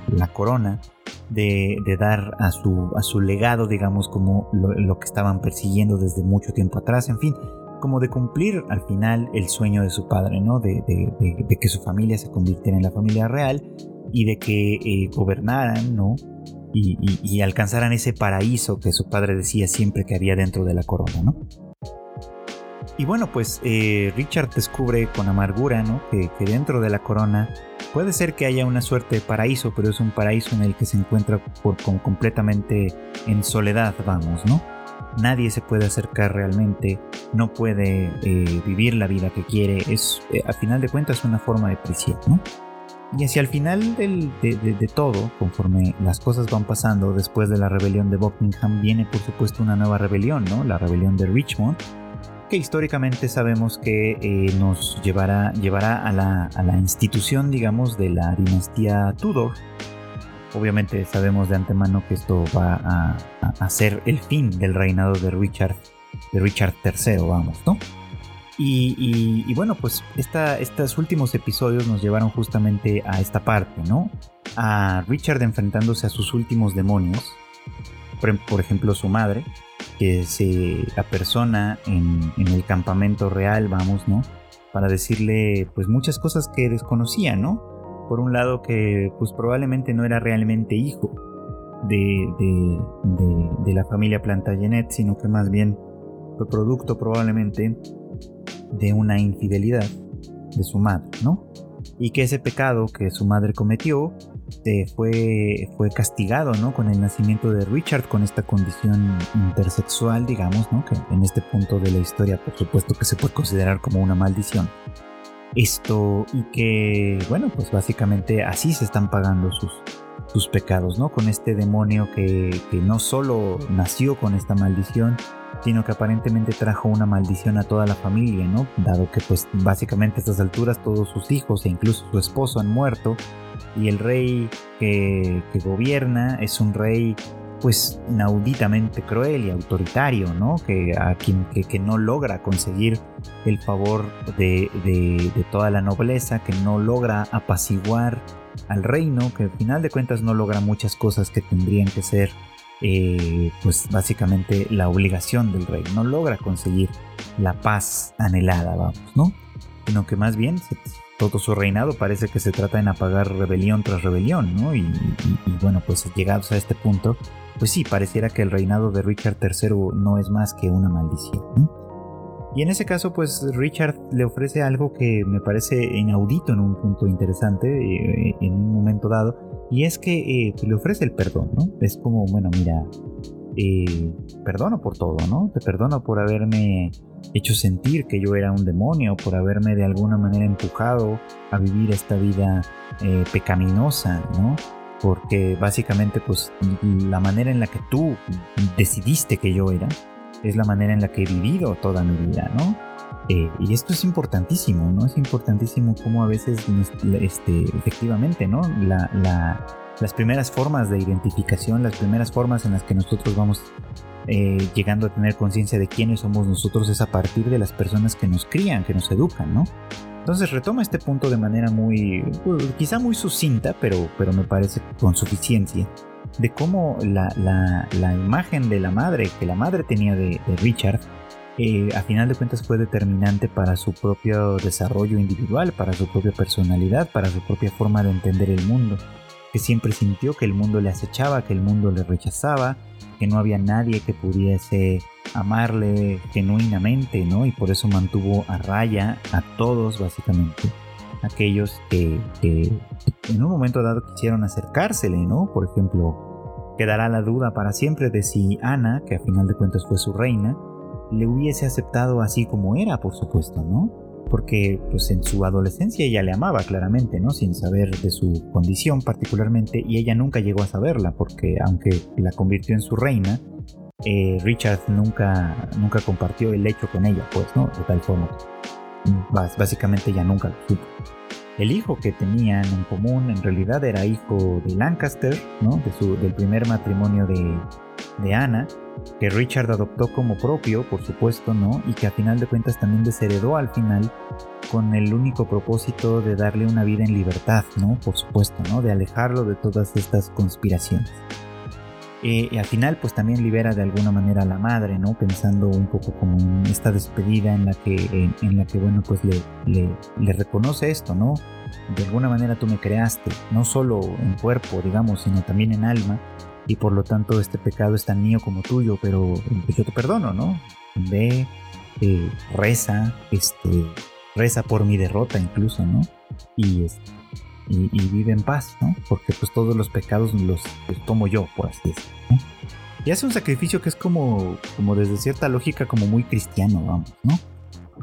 la corona, de, dar a su, a su legado, digamos, como lo que estaban persiguiendo desde mucho tiempo atrás, en fin como de cumplir al final el sueño de su padre, ¿no? De, que su familia se convirtiera en la familia real y de que eh, gobernaran, ¿no? Y, alcanzaran ese paraíso que su padre decía siempre que había dentro de la corona, ¿no? Y bueno, pues eh, Richard descubre con amargura, ¿no? Que, dentro de la corona puede ser que haya una suerte de paraíso, pero es un paraíso en el que se encuentra completamente en soledad, vamos, ¿no? Nadie se puede acercar realmente, no puede eh, vivir la vida que quiere, es, eh, al final de cuentas, una forma de prisión, ¿no? Y hacia el final de, todo, conforme las cosas van pasando, después de la rebelión de Buckingham, viene por supuesto una nueva rebelión, ¿no? La rebelión de Richmond, que históricamente sabemos que eh, nos llevará, llevará a, la, a la institución, digamos, de la dinastía Tudor. Obviamente sabemos de antemano que esto va a, a, ser el fin del reinado de Richard, de Richard III, vamos, ¿no? Y, bueno, pues estos últimos episodios nos llevaron justamente a esta parte, ¿no? A Richard enfrentándose a sus últimos demonios. Por, ejemplo, su madre, que se apersona en, en el campamento real, vamos, ¿no? Para decirle, pues, muchas cosas que desconocía, ¿no? Por un lado, que pues probablemente no era realmente hijo de, de la familia Plantagenet, sino que más bien fue producto probablemente de una infidelidad de su madre, ¿no? Y que ese pecado que su madre cometió eh, fue, fue castigado, ¿no? Con el nacimiento de Richard, con esta condición intersexual, digamos, ¿no? Que en este punto de la historia, por supuesto, que se puede considerar como una maldición. Esto, y que, bueno, pues básicamente así se están pagando sus, sus pecados, ¿no? Con este demonio que, que no solo nació con esta maldición, sino que aparentemente trajo una maldición a toda la familia, ¿no? Dado que pues básicamente a estas alturas todos sus hijos e incluso su esposo han muerto y el rey que, gobierna es un rey pues inauditamente cruel y autoritario, ¿no? Que a quien que, no logra conseguir el favor de, de, toda la nobleza, que no logra apaciguar al reino, que al final de cuentas no logra muchas cosas que tendrían que ser eh, pues básicamente la obligación del rey. No logra conseguir la paz anhelada, vamos, ¿no? Sino que más bien todo su reinado parece que se trata en apagar rebelión tras rebelión, ¿no? Y, bueno, pues llegados a este punto, pues sí, pareciera que el reinado de Richard III no es más que una maldición. Y en ese caso, pues Richard le ofrece algo que me parece inaudito en un punto interesante, eh, en un momento dado, y es que eh, le ofrece el perdón, ¿no? Es como, bueno, mira, eh, perdono por todo, ¿no? Te perdono por haberme hecho sentir que yo era un demonio, por haberme de alguna manera empujado a vivir esta vida pecaminosa, ¿no? Porque básicamente, pues, la manera en la que tú decidiste que yo era, es la manera en la que he vivido toda mi vida, ¿no? Eh, y esto es importantísimo, ¿no? Es importantísimo cómo a veces, este, efectivamente, ¿no? las primeras formas de identificación, las primeras formas en las que nosotros vamos eh, llegando a tener conciencia de quiénes somos nosotros es a partir de las personas que nos crían, que nos educan, ¿no? Entonces retoma este punto de manera muy, quizá muy sucinta, pero, pero me parece con suficiencia de cómo la, imagen de la madre que la madre tenía de, Richard a final de cuentas fue determinante para su propio desarrollo individual, para su propia personalidad, para su propia forma de entender el mundo, que siempre sintió que el mundo le acechaba, que el mundo le rechazaba, que no había nadie que pudiese amarle genuinamente, ¿no? Y por eso mantuvo a raya a todos básicamente aquellos que, en un momento dado quisieron acercársele, ¿no? Por ejemplo, quedará la duda para siempre de si Ana, que a final de cuentas fue su reina, le hubiese aceptado así como era, por supuesto, ¿no? Porque pues en su adolescencia ella le amaba claramente, ¿no? Sin saber de su condición particularmente y ella nunca llegó a saberla porque aunque la convirtió en su reina, eh, Richard nunca, nunca compartió el hecho con ella, pues, ¿no? De tal forma básicamente ya nunca lo supo. El hijo que tenían en común en realidad era hijo de Lancaster, ¿no? de su, del primer matrimonio de, de Ana, que Richard adoptó como propio, por supuesto, ¿no? Y que a final de cuentas también desheredó al final con el único propósito de darle una vida en libertad, ¿no? Por supuesto, ¿no? De alejarlo de todas estas conspiraciones. Eh, y al final pues también libera de alguna manera a la madre, ¿no? Pensando un poco como en esta despedida en la que, en, la que bueno, pues le, le, reconoce esto, ¿no? De alguna manera tú me creaste, no solo en cuerpo, digamos, sino también en alma, y por lo tanto este pecado es tan mío como tuyo, pero yo te perdono, ¿no? Ve, eh, reza, este, reza por mi derrota incluso, ¿no? Y, y, vive en paz, ¿no? Porque pues todos los pecados los, tomo yo, por así decirlo. Y hace un sacrificio que es como, como desde cierta lógica como muy cristiano, vamos, ¿no?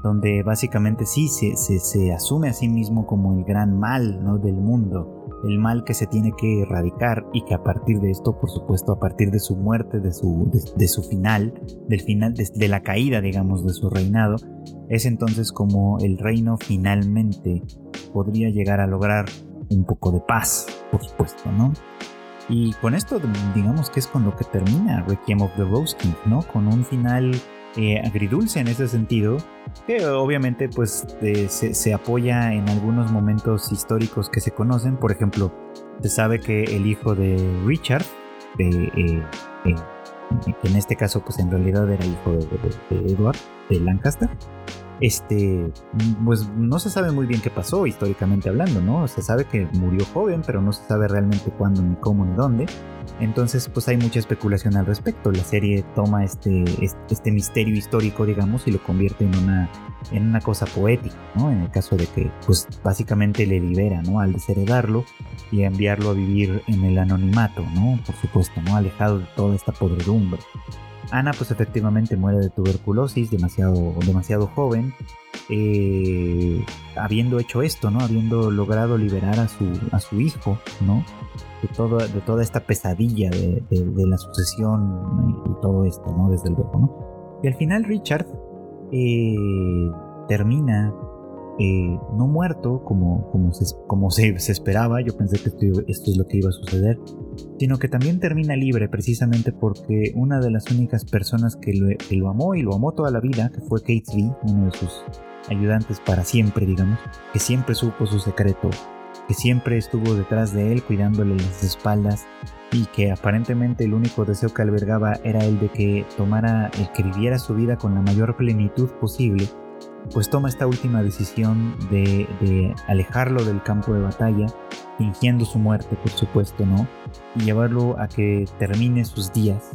Donde básicamente sí se, se, se asume a sí mismo como el gran mal, ¿no? Del mundo el mal que se tiene que erradicar y que a partir de esto, por supuesto, a partir de su muerte, de su, de, su final, del final, de, la caída, digamos, de su reinado, es entonces como el reino finalmente podría llegar a lograr un poco de paz, por supuesto, ¿no? Y con esto, digamos que es con lo que termina Requiem of the Rose King, ¿no? Con un final eh, agridulce en ese sentido, que obviamente pues se, apoya en algunos momentos históricos que se conocen. Por ejemplo, se sabe que el hijo de Richard, de, eh, eh, en este caso pues en realidad era hijo de Edward de Lancaster, este, pues no se sabe muy bien qué pasó históricamente hablando, ¿no? Se sabe que murió joven, pero no se sabe realmente cuándo, ni cómo, ni dónde. Entonces, pues hay mucha especulación al respecto. La serie toma este, este misterio histórico, digamos, y lo convierte en una, en una cosa poética, ¿no? En el caso de que, pues básicamente le libera, ¿no? Al desheredarlo y enviarlo a vivir en el anonimato, ¿no? Por supuesto, ¿no? Alejado de toda esta podredumbre. Ana pues efectivamente muere de tuberculosis demasiado, demasiado joven, eh, habiendo hecho esto, ¿no? Habiendo logrado liberar a su, a su hijo, ¿no? De, todo, de toda esta pesadilla de, la sucesión y todo esto, ¿no? Desde luego, ¿no? Y al final Richard eh, termina eh, no muerto como, como, se, como se, esperaba, yo pensé que esto, es lo que iba a suceder, sino que también termina libre precisamente porque una de las únicas personas que lo, amó y lo amó toda la vida, que fue Kate Lee, uno de sus ayudantes para siempre, digamos, que siempre supo su secreto, que siempre estuvo detrás de él cuidándole las espaldas y que aparentemente el único deseo que albergaba era el de que tomara, el que viviera su vida con la mayor plenitud posible pues toma esta última decisión de, alejarlo del campo de batalla, fingiendo su muerte, por supuesto, ¿no? Y llevarlo a que termine sus días,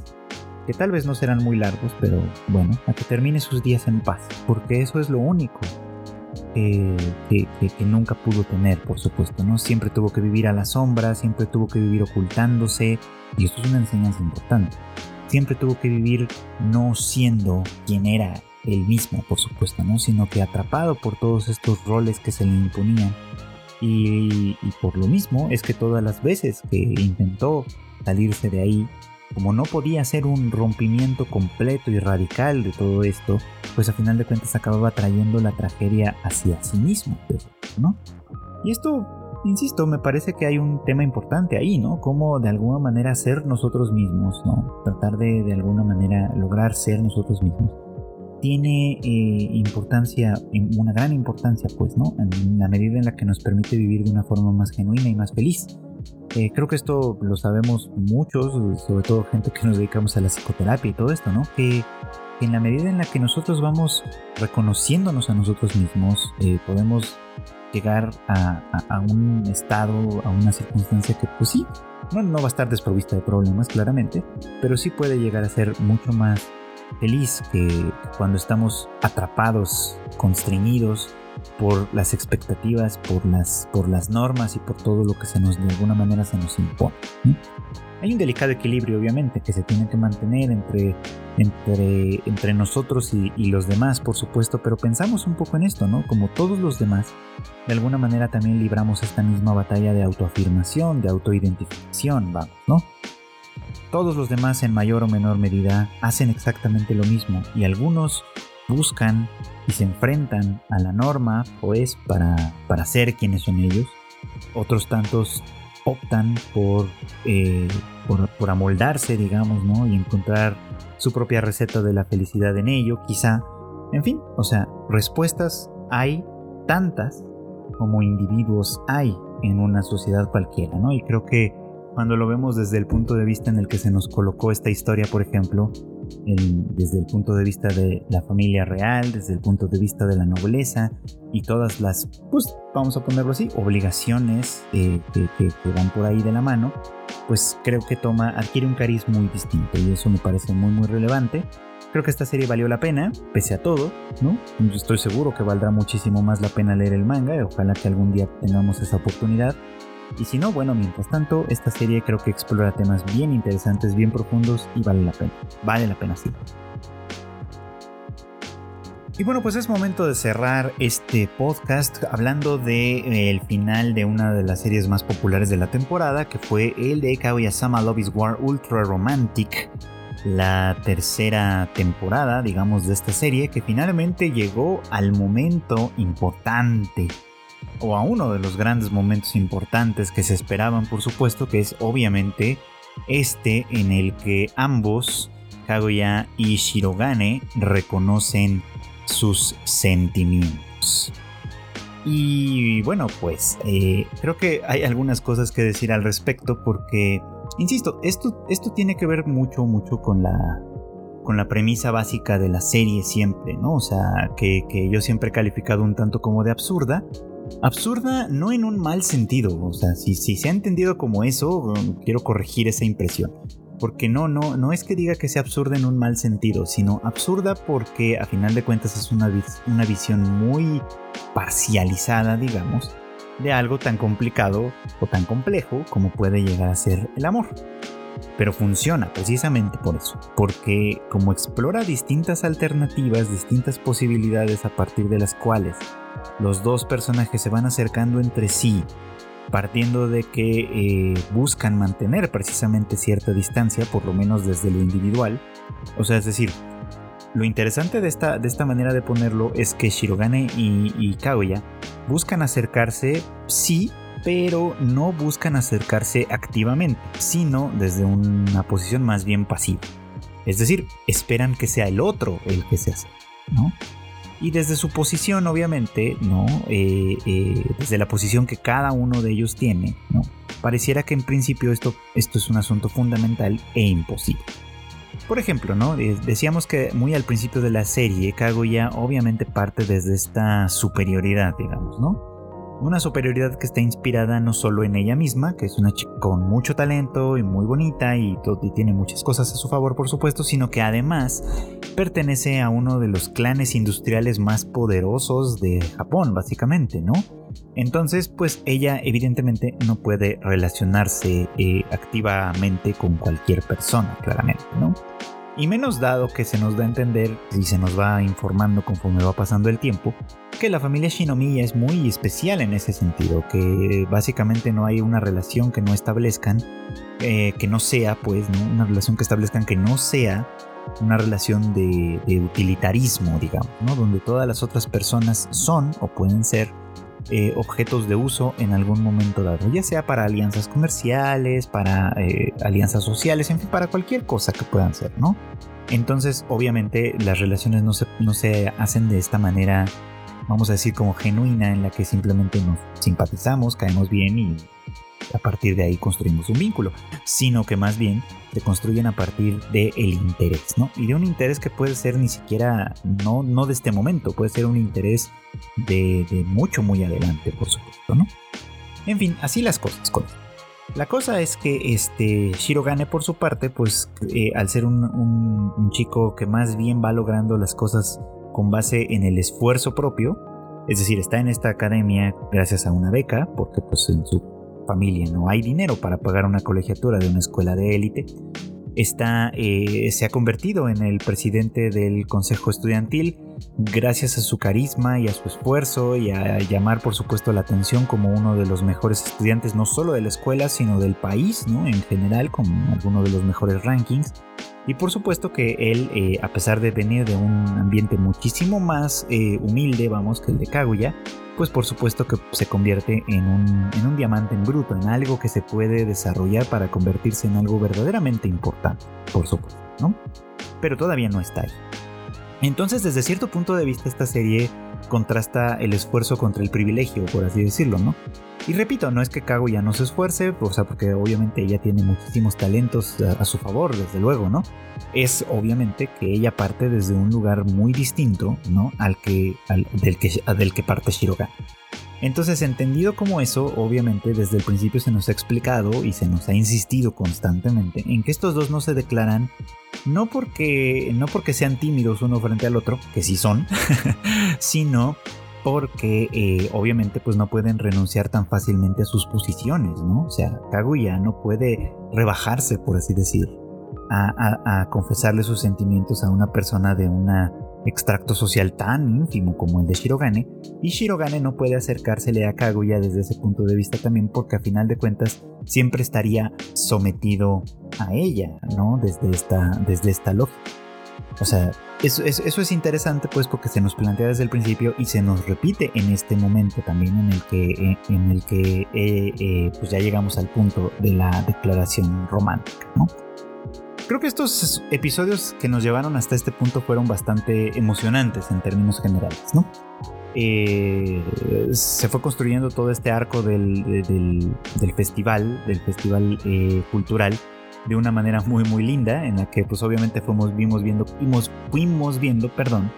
que tal vez no serán muy largos, pero bueno, a que termine sus días en paz, porque eso es lo único que, que, nunca pudo tener, por supuesto, ¿no? Siempre tuvo que vivir a la sombra, siempre tuvo que vivir ocultándose, y eso es una enseñanza importante. Siempre tuvo que vivir no siendo quien era él mismo, por supuesto, ¿no? Sino que atrapado por todos estos roles que se le imponían. Y, por lo mismo es que todas las veces que intentó salirse de ahí, como no podía hacer un rompimiento completo y radical de todo esto, pues a final de cuentas acababa trayendo la tragedia hacia sí mismo, ¿no? Y esto, insisto, me parece que hay un tema importante ahí, ¿no? Cómo de alguna manera ser nosotros mismos, ¿no? Tratar de de alguna manera lograr ser nosotros mismos tiene eh, importancia, una gran importancia, pues, ¿no? En la medida en la que nos permite vivir de una forma más genuina y más feliz. Eh, creo que esto lo sabemos muchos, sobre todo gente que nos dedicamos a la psicoterapia y todo esto, ¿no? Que, en la medida en la que nosotros vamos reconociéndonos a nosotros mismos, eh, podemos llegar a, un estado, a una circunstancia que, pues sí, no, no va a estar desprovista de problemas, claramente, pero sí puede llegar a ser mucho más feliz que cuando estamos atrapados, constreñidos por las expectativas, por las, por las normas y por todo lo que se nos de alguna manera se nos impone. Hay un delicado equilibrio, obviamente, que se tiene que mantener entre, entre, entre nosotros y, y, los demás, por supuesto, pero pensamos un poco en esto, ¿no? Como todos los demás, de alguna manera también libramos esta misma batalla de autoafirmación, de autoidentificación, vamos, ¿no? Todos los demás en mayor o menor medida hacen exactamente lo mismo y algunos buscan y se enfrentan a la norma pues para, para ser quienes son ellos. Otros tantos optan por, eh, por, por, amoldarse, digamos, ¿no? Y encontrar su propia receta de la felicidad en ello, quizá. En fin, o sea, respuestas hay tantas como individuos hay en una sociedad cualquiera, ¿no? Y creo que cuando lo vemos desde el punto de vista en el que se nos colocó esta historia, por ejemplo, desde el punto de vista de la familia real, desde el punto de vista de la nobleza y todas las, pues vamos a ponerlo así, obligaciones eh, que, van por ahí de la mano, pues creo que toma, adquiere un cariz muy distinto y eso me parece muy muy relevante. Creo que esta serie valió la pena, pese a todo, ¿no? estoy seguro que valdrá muchísimo más la pena leer el manga, ojalá que algún día tengamos esa oportunidad. Y si no, bueno, mientras tanto, esta serie creo que explora temas bien interesantes, bien profundos y vale la pena. Vale la pena, sí. Y bueno, pues es momento de cerrar este podcast hablando de eh, final de una de las series más populares de la temporada, que fue el de Kaguya-sama Love is War Ultra Romantic, la tercera temporada, digamos, de esta serie, que finalmente llegó al momento importante, o a uno de los grandes momentos importantes que se esperaban, por supuesto, que es obviamente este en el que ambos, Kaguya y Shirogane, reconocen sus sentimientos. Y bueno, pues eh, creo que hay algunas cosas que decir al respecto porque Insisto, esto, esto tiene que ver mucho, mucho con la, con la premisa básica de la serie siempre, ¿no? O sea, que, yo siempre he calificado un tanto como de absurda. Absurda no en un mal sentido, o sea, si, se ha entendido como eso, quiero corregir esa impresión. Porque no, no, no es que diga que sea absurda en un mal sentido, sino absurda porque a final de cuentas es una, una visión muy parcializada, digamos, de algo tan complicado o tan complejo como puede llegar a ser el amor. Pero funciona precisamente por eso, porque como explora distintas alternativas, distintas posibilidades a partir de las cuales los dos personajes se van acercando entre sí, partiendo de que eh, buscan mantener precisamente cierta distancia, por lo menos desde lo individual, o sea, es decir, lo interesante de esta, de esta manera de ponerlo es que Shirogane y, y Kaguya buscan acercarse, sí, pero no buscan acercarse activamente, sino desde una posición más bien pasiva. Es decir, esperan que sea el otro el que se hace, ¿no? Y desde su posición, obviamente, ¿no? Eh, eh, desde la posición que cada uno de ellos tiene, ¿no? Pareciera que en principio esto, esto es un asunto fundamental e imposible. Por ejemplo, ¿no? Decíamos que muy al principio de la serie, Kaguya obviamente parte desde esta superioridad, digamos, ¿no? Una superioridad que está inspirada no solo en ella misma, que es una chica con mucho talento y muy bonita y, tiene muchas cosas a su favor, por supuesto, sino que además pertenece a uno de los clanes industriales más poderosos de Japón, básicamente, ¿no? Entonces, pues ella evidentemente no puede relacionarse eh, activamente con cualquier persona, claramente, ¿no? Y menos dado que se nos da a entender y se nos va informando conforme va pasando el tiempo, que la familia Shinomiya es muy especial en ese sentido, que básicamente no hay una relación que no establezcan, eh, que no sea, pues, una relación que establezcan que no sea una relación de, de utilitarismo, digamos, ¿no? Donde todas las otras personas son o pueden ser eh, objetos de uso en algún momento dado, ya sea para alianzas comerciales, para eh, alianzas sociales, en fin, para cualquier cosa que puedan ser, ¿no? Entonces, obviamente, las relaciones no se, no se hacen de esta manera, vamos a decir, como genuina, en la que simplemente nos simpatizamos, caemos bien y a partir de ahí construimos un vínculo, sino que más bien se construyen a partir del el interés, ¿no? Y de un interés que puede ser ni siquiera, no, no de este momento, puede ser un interés de, mucho, muy adelante, por supuesto, ¿no? En fin, así las cosas con la cosa es que este Shirogane por su parte, pues eh, al ser un, un, chico que más bien va logrando las cosas con base en el esfuerzo propio, es decir, está en esta academia gracias a una beca, porque pues en su familia no hay dinero para pagar una colegiatura de una escuela de élite, está, eh, se ha convertido en el presidente del consejo estudiantil gracias a su carisma y a su esfuerzo y a llamar por supuesto la atención como uno de los mejores estudiantes no solo de la escuela sino del país ¿no? en general como uno de los mejores rankings y por supuesto que él eh, a pesar de venir de un ambiente muchísimo más eh, humilde vamos que el de Kaguya pues por supuesto que se convierte en un, en un diamante en bruto, en algo que se puede desarrollar para convertirse en algo verdaderamente importante, por supuesto, ¿no? Pero todavía no está ahí. Entonces, desde cierto punto de vista, esta serie contrasta el esfuerzo contra el privilegio, por así decirlo, ¿no? Y repito, no es que Kaguya no se esfuerce, o sea, porque obviamente ella tiene muchísimos talentos a, su favor, desde luego, ¿no? Es obviamente que ella parte desde un lugar muy distinto, ¿no? Al que, del, que del que parte Shiroga. Entonces, entendido como eso, obviamente desde el principio se nos ha explicado y se nos ha insistido constantemente en que estos dos no se declaran No porque, no porque sean tímidos uno frente al otro, que sí son, sino porque eh, obviamente pues no pueden renunciar tan fácilmente a sus posiciones, ¿no? O sea, Kaguya no puede rebajarse, por así decir, a, confesarle sus sentimientos a una persona de un extracto social tan ínfimo como el de Shirogane, y Shirogane no puede acercársele a Kaguya desde ese punto de vista también porque a final de cuentas siempre estaría sometido a ella, ¿no? Desde esta, desde esta lógica. O sea, eso, es interesante pues porque se nos plantea desde el principio y se nos repite en este momento también en el que, eh, en el que eh, eh, pues ya llegamos al punto de la declaración romántica, ¿no? Creo que estos episodios que nos llevaron hasta este punto fueron bastante emocionantes en términos generales, ¿no? se fue construyendo todo este arco del, del, festival, del festival cultural, de una manera muy muy linda en la que pues obviamente fuimos vimos viendo fuimos viendo perdón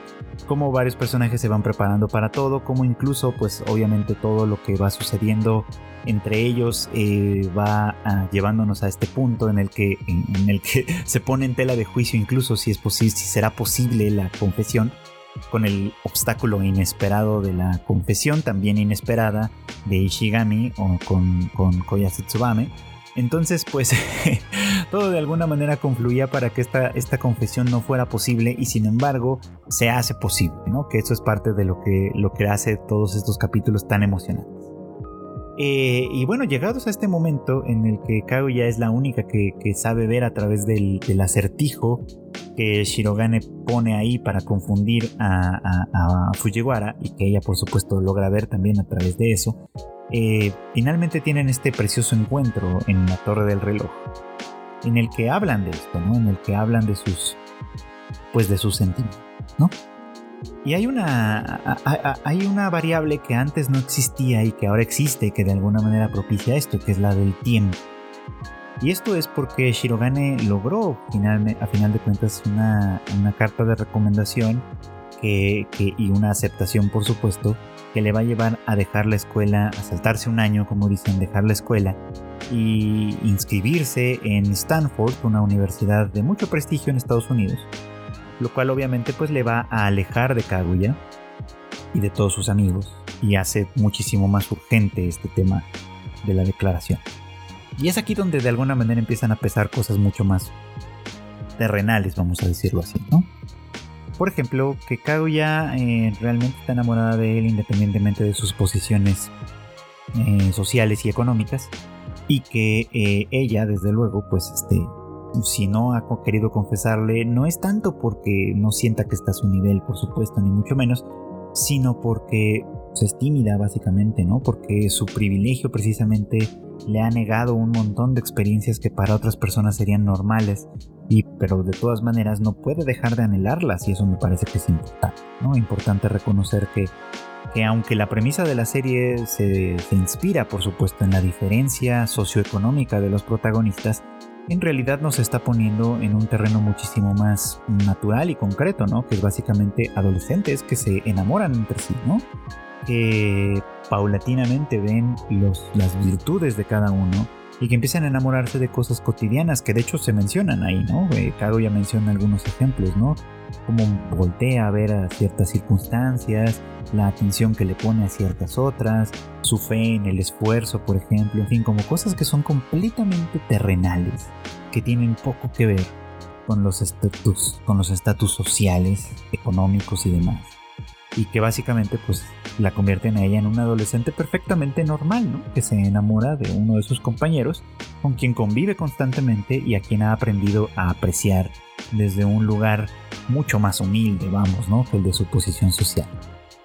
cómo varios personajes se van preparando para todo cómo incluso pues obviamente todo lo que va sucediendo entre ellos eh, va ah, llevándonos a este punto en el que en, el que se pone en tela de juicio incluso si es posible si será posible la confesión con el obstáculo inesperado de la confesión también inesperada de Ishigami o con, con Koya entonces, pues todo de alguna manera confluía para que esta, confesión no fuera posible y sin embargo se hace posible, ¿no? Que eso es parte de lo que, lo que hace todos estos capítulos tan emocionantes. Eh, y bueno, llegados a este momento en el que Kaguya es la única que, sabe ver a través del, acertijo que Shirogane pone ahí para confundir a, a, Fujiwara y que ella por supuesto logra ver también a través de eso, eh, finalmente tienen este precioso encuentro en la torre del reloj, en el que hablan de esto, ¿no? En el que hablan de sus, pues de sus sentimientos, ¿no? Y hay una, hay una variable que antes no existía y que ahora existe, que de alguna manera propicia esto, que es la del tiempo. Y esto es porque Shirogane logró a final de cuentas una, una carta de recomendación que, y una aceptación, por supuesto, que le va a llevar a dejar la escuela, a saltarse un año, como dicen, dejar la escuela y inscribirse en Stanford, una universidad de mucho prestigio en Estados Unidos, lo cual obviamente pues le va a alejar de Kaguya y de todos sus amigos y hace muchísimo más urgente este tema de la declaración. Y es aquí donde de alguna manera empiezan a pesar cosas mucho más terrenales, vamos a decirlo así, ¿no? Por ejemplo, que Kaguya eh, realmente está enamorada de él independientemente de sus posiciones eh, sociales y económicas. Y que eh, ella, desde luego, pues este, si no ha querido confesarle, no es tanto porque no sienta que está a su nivel, por supuesto, ni mucho menos, sino porque es tímida básicamente, ¿no? Porque su privilegio precisamente le ha negado un montón de experiencias que para otras personas serían normales y pero de todas maneras no puede dejar de anhelarlas y eso me parece que es importante, ¿no? Importante reconocer que, que aunque la premisa de la serie se, se inspira por supuesto en la diferencia socioeconómica de los protagonistas, en realidad nos está poniendo en un terreno muchísimo más natural y concreto, ¿no? Que es básicamente adolescentes que se enamoran entre sí, ¿no? Que paulatinamente ven las virtudes de cada uno y que empiezan a enamorarse de cosas cotidianas que de hecho se mencionan ahí, ¿no? Eh, ya menciona algunos ejemplos, ¿no? Como voltea a ver a ciertas circunstancias, la atención que le pone a ciertas otras, su fe en el esfuerzo, por ejemplo, en fin, como cosas que son completamente terrenales, que tienen poco que ver con los estatus, con los estatus sociales, económicos y demás y que básicamente pues la convierten a ella en una adolescente perfectamente normal, ¿no? Que se enamora de uno de sus compañeros con quien convive constantemente y a quien ha aprendido a apreciar desde un lugar mucho más humilde, vamos, ¿no? Que el de su posición social.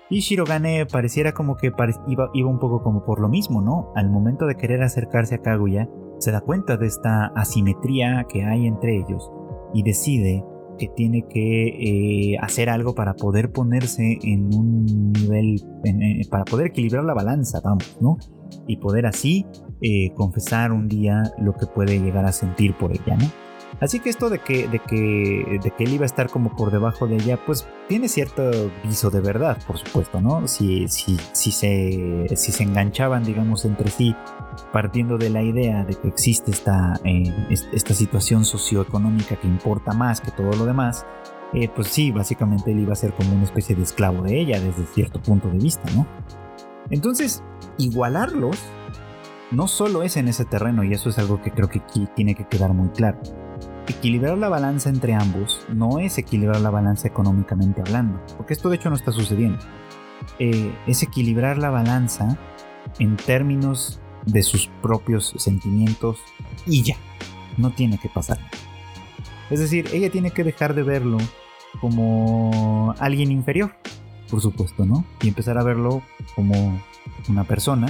Y Shirogane pareciera como que iba, iba un poco como por lo mismo, ¿no? Al momento de querer acercarse a Kaguya, se da cuenta de esta asimetría que hay entre ellos y decide que tiene que eh, hacer algo para poder ponerse en un nivel, para poder equilibrar la balanza, vamos, ¿no? Y poder así eh, confesar un día lo que puede llegar a sentir por ella, ¿no? Así que esto de que, de que, de que él iba a estar como por debajo de ella, pues tiene cierto viso de verdad, por supuesto, ¿no? Si, si, si, se, si se enganchaban, digamos, entre sí partiendo de la idea de que existe esta, eh, esta situación socioeconómica que importa más que todo lo demás, eh, pues sí, básicamente él iba a ser como una especie de esclavo de ella desde cierto punto de vista, ¿no? Entonces, igualarlos no solo es en ese terreno, y eso es algo que creo que tiene que quedar muy claro. Equilibrar la balanza entre ambos no es equilibrar la balanza económicamente hablando, porque esto de hecho no está sucediendo. Eh, es equilibrar la balanza en términos de sus propios sentimientos y ya, no tiene que pasar. Es decir, ella tiene que dejar de verlo como alguien inferior, por supuesto, ¿no? Y empezar a verlo como una persona.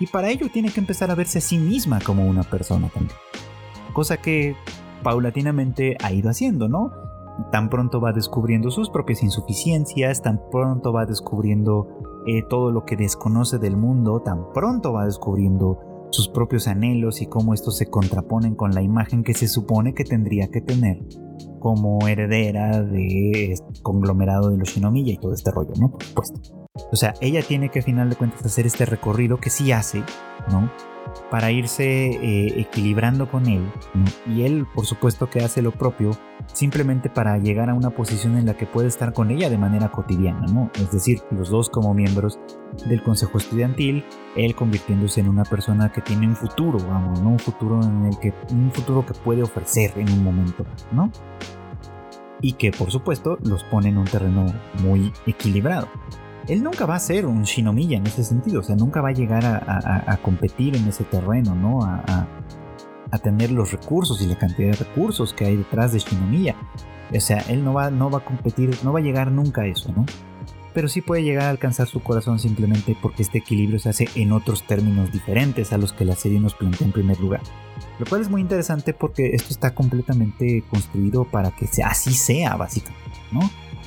Y para ello tiene que empezar a verse a sí misma como una persona también. Cosa que paulatinamente ha ido haciendo, ¿no? Tan pronto va descubriendo sus propias insuficiencias, tan pronto va descubriendo eh, todo lo que desconoce del mundo, tan pronto va descubriendo sus propios anhelos y cómo estos se contraponen con la imagen que se supone que tendría que tener como heredera de este conglomerado de los Shinomiya y todo este rollo, ¿no? Por supuesto. O sea, ella tiene que a final de cuentas hacer este recorrido que sí hace, ¿no? Para irse eh, equilibrando con él, y él por supuesto que hace lo propio, simplemente para llegar a una posición en la que puede estar con ella de manera cotidiana, ¿no? Es decir, los dos como miembros del consejo estudiantil, él convirtiéndose en una persona que tiene un futuro, vamos. Un futuro en el que, un futuro que puede ofrecer en un momento, ¿no? Y que por supuesto los pone en un terreno muy equilibrado él nunca va a ser un Shinomiya en ese sentido, o sea, nunca va a llegar a, competir en ese terreno, ¿no? A, tener los recursos y la cantidad de recursos que hay detrás de Shinomiya. O sea, él no va, no va a competir, no va a llegar nunca a eso, ¿no? Pero sí puede llegar a alcanzar su corazón simplemente porque este equilibrio se hace en otros términos diferentes a los que la serie nos plantea en primer lugar. Lo cual es muy interesante porque esto está completamente construido para que así sea, básicamente, ¿no?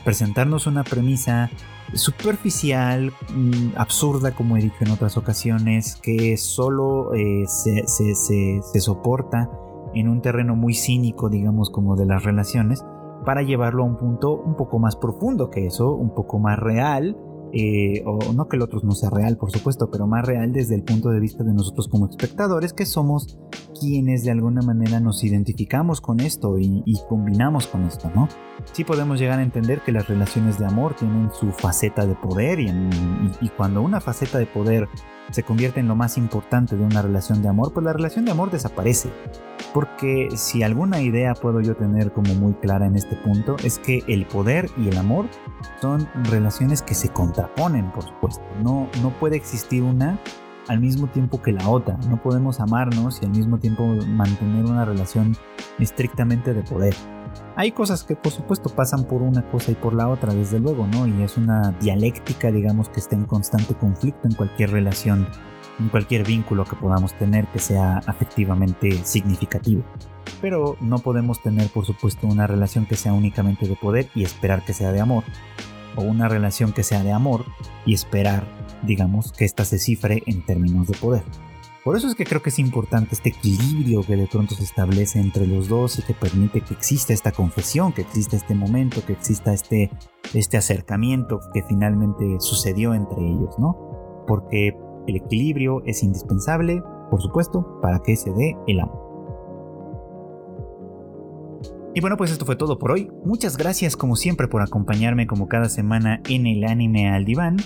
Presentarnos una premisa superficial, mm, absurda, como he dicho en otras ocasiones, que solo eh, se, se, soporta en un terreno muy cínico, digamos, como de las relaciones, para llevarlo a un punto un poco más profundo que eso, un poco más real, eh, o no que el otro no sea real, por supuesto, pero más real desde el punto de vista de nosotros como espectadores, que somos quienes de alguna manera nos identificamos con esto y, combinamos con esto, ¿no? Sí podemos llegar a entender que las relaciones de amor tienen su faceta de poder y cuando una faceta de poder se convierte en lo más importante de una relación de amor, pues la relación de amor desaparece. Porque si alguna idea puedo yo tener como muy clara en este punto, es que el poder y el amor son relaciones que se contraponen, por supuesto. No, no puede existir una al mismo tiempo que la otra. No podemos amarnos y al mismo tiempo mantener una relación estrictamente de poder. Hay cosas que por supuesto pasan por una cosa y por la otra, desde luego, ¿no? Y es una dialéctica, digamos, que está en constante conflicto en cualquier relación, en cualquier vínculo que podamos tener que sea afectivamente significativo. Pero no podemos tener, por supuesto, una relación que sea únicamente de poder y esperar que sea de amor. O una relación que sea de amor y esperar, digamos, que ésta se cifre en términos de poder. Por eso es que creo que es importante este equilibrio que de pronto se establece entre los dos y que permite que exista esta confesión, que exista este momento, que exista este, este acercamiento que finalmente sucedió entre ellos, ¿no? Porque el equilibrio es indispensable, por supuesto, para que se dé el amor. Y bueno, pues esto fue todo por hoy. Muchas gracias como siempre por acompañarme como cada semana en el anime al diván.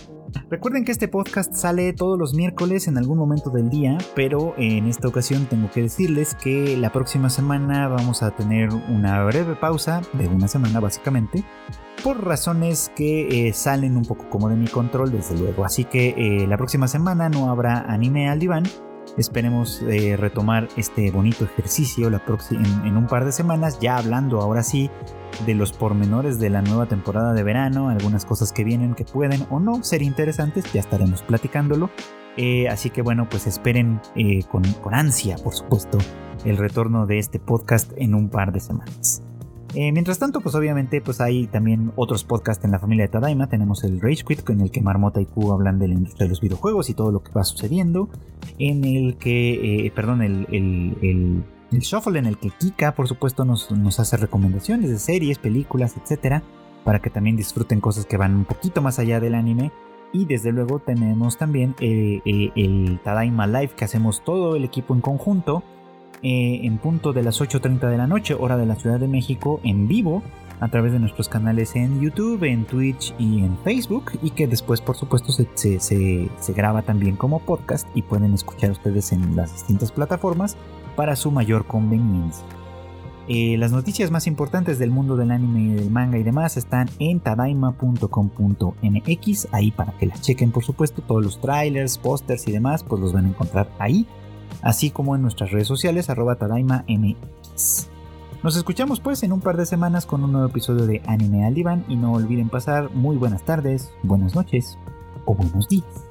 Recuerden que este podcast sale todos los miércoles en algún momento del día, pero en esta ocasión tengo que decirles que la próxima semana vamos a tener una breve pausa de una semana básicamente, por razones que eh, salen un poco como de mi control desde luego. Así que eh, la próxima semana no habrá anime al diván. Esperemos eh, retomar este bonito ejercicio la en, en un par de semanas, ya hablando ahora sí de los pormenores de la nueva temporada de verano, algunas cosas que vienen que pueden o no ser interesantes, ya estaremos platicándolo. Eh, así que bueno, pues esperen eh, con, ansia, por supuesto, el retorno de este podcast en un par de semanas. Eh, mientras tanto, pues obviamente pues hay también otros podcasts en la familia de Tadaima. Tenemos el Rage Quit, en el que Marmota y Q hablan de la industria de los videojuegos y todo lo que va sucediendo. En el que, perdón, el, el el shuffle en el que Kika, por supuesto, nos, hace recomendaciones de series, películas, etc. Para que también disfruten cosas que van un poquito más allá del anime. Y desde luego tenemos también eh, eh, el Tadaima Live que hacemos todo el equipo en conjunto eh, en punto de las 8.30 de la noche, hora de la Ciudad de México, en vivo a través de nuestros canales en YouTube, en Twitch y en Facebook y que después por supuesto se, se, graba también como podcast y pueden escuchar ustedes en las distintas plataformas para su mayor conveniencia. Eh, las noticias más importantes del mundo del anime, del manga y demás están en tadaima.com.mx, ahí para que las chequen por supuesto, todos los trailers, pósters y demás, pues los van a encontrar ahí, así como en nuestras redes sociales, arroba tadaimamx. Nos escuchamos pues en un par de semanas con un nuevo episodio de Anime al Diván y no olviden pasar muy buenas tardes, buenas noches o buenos días.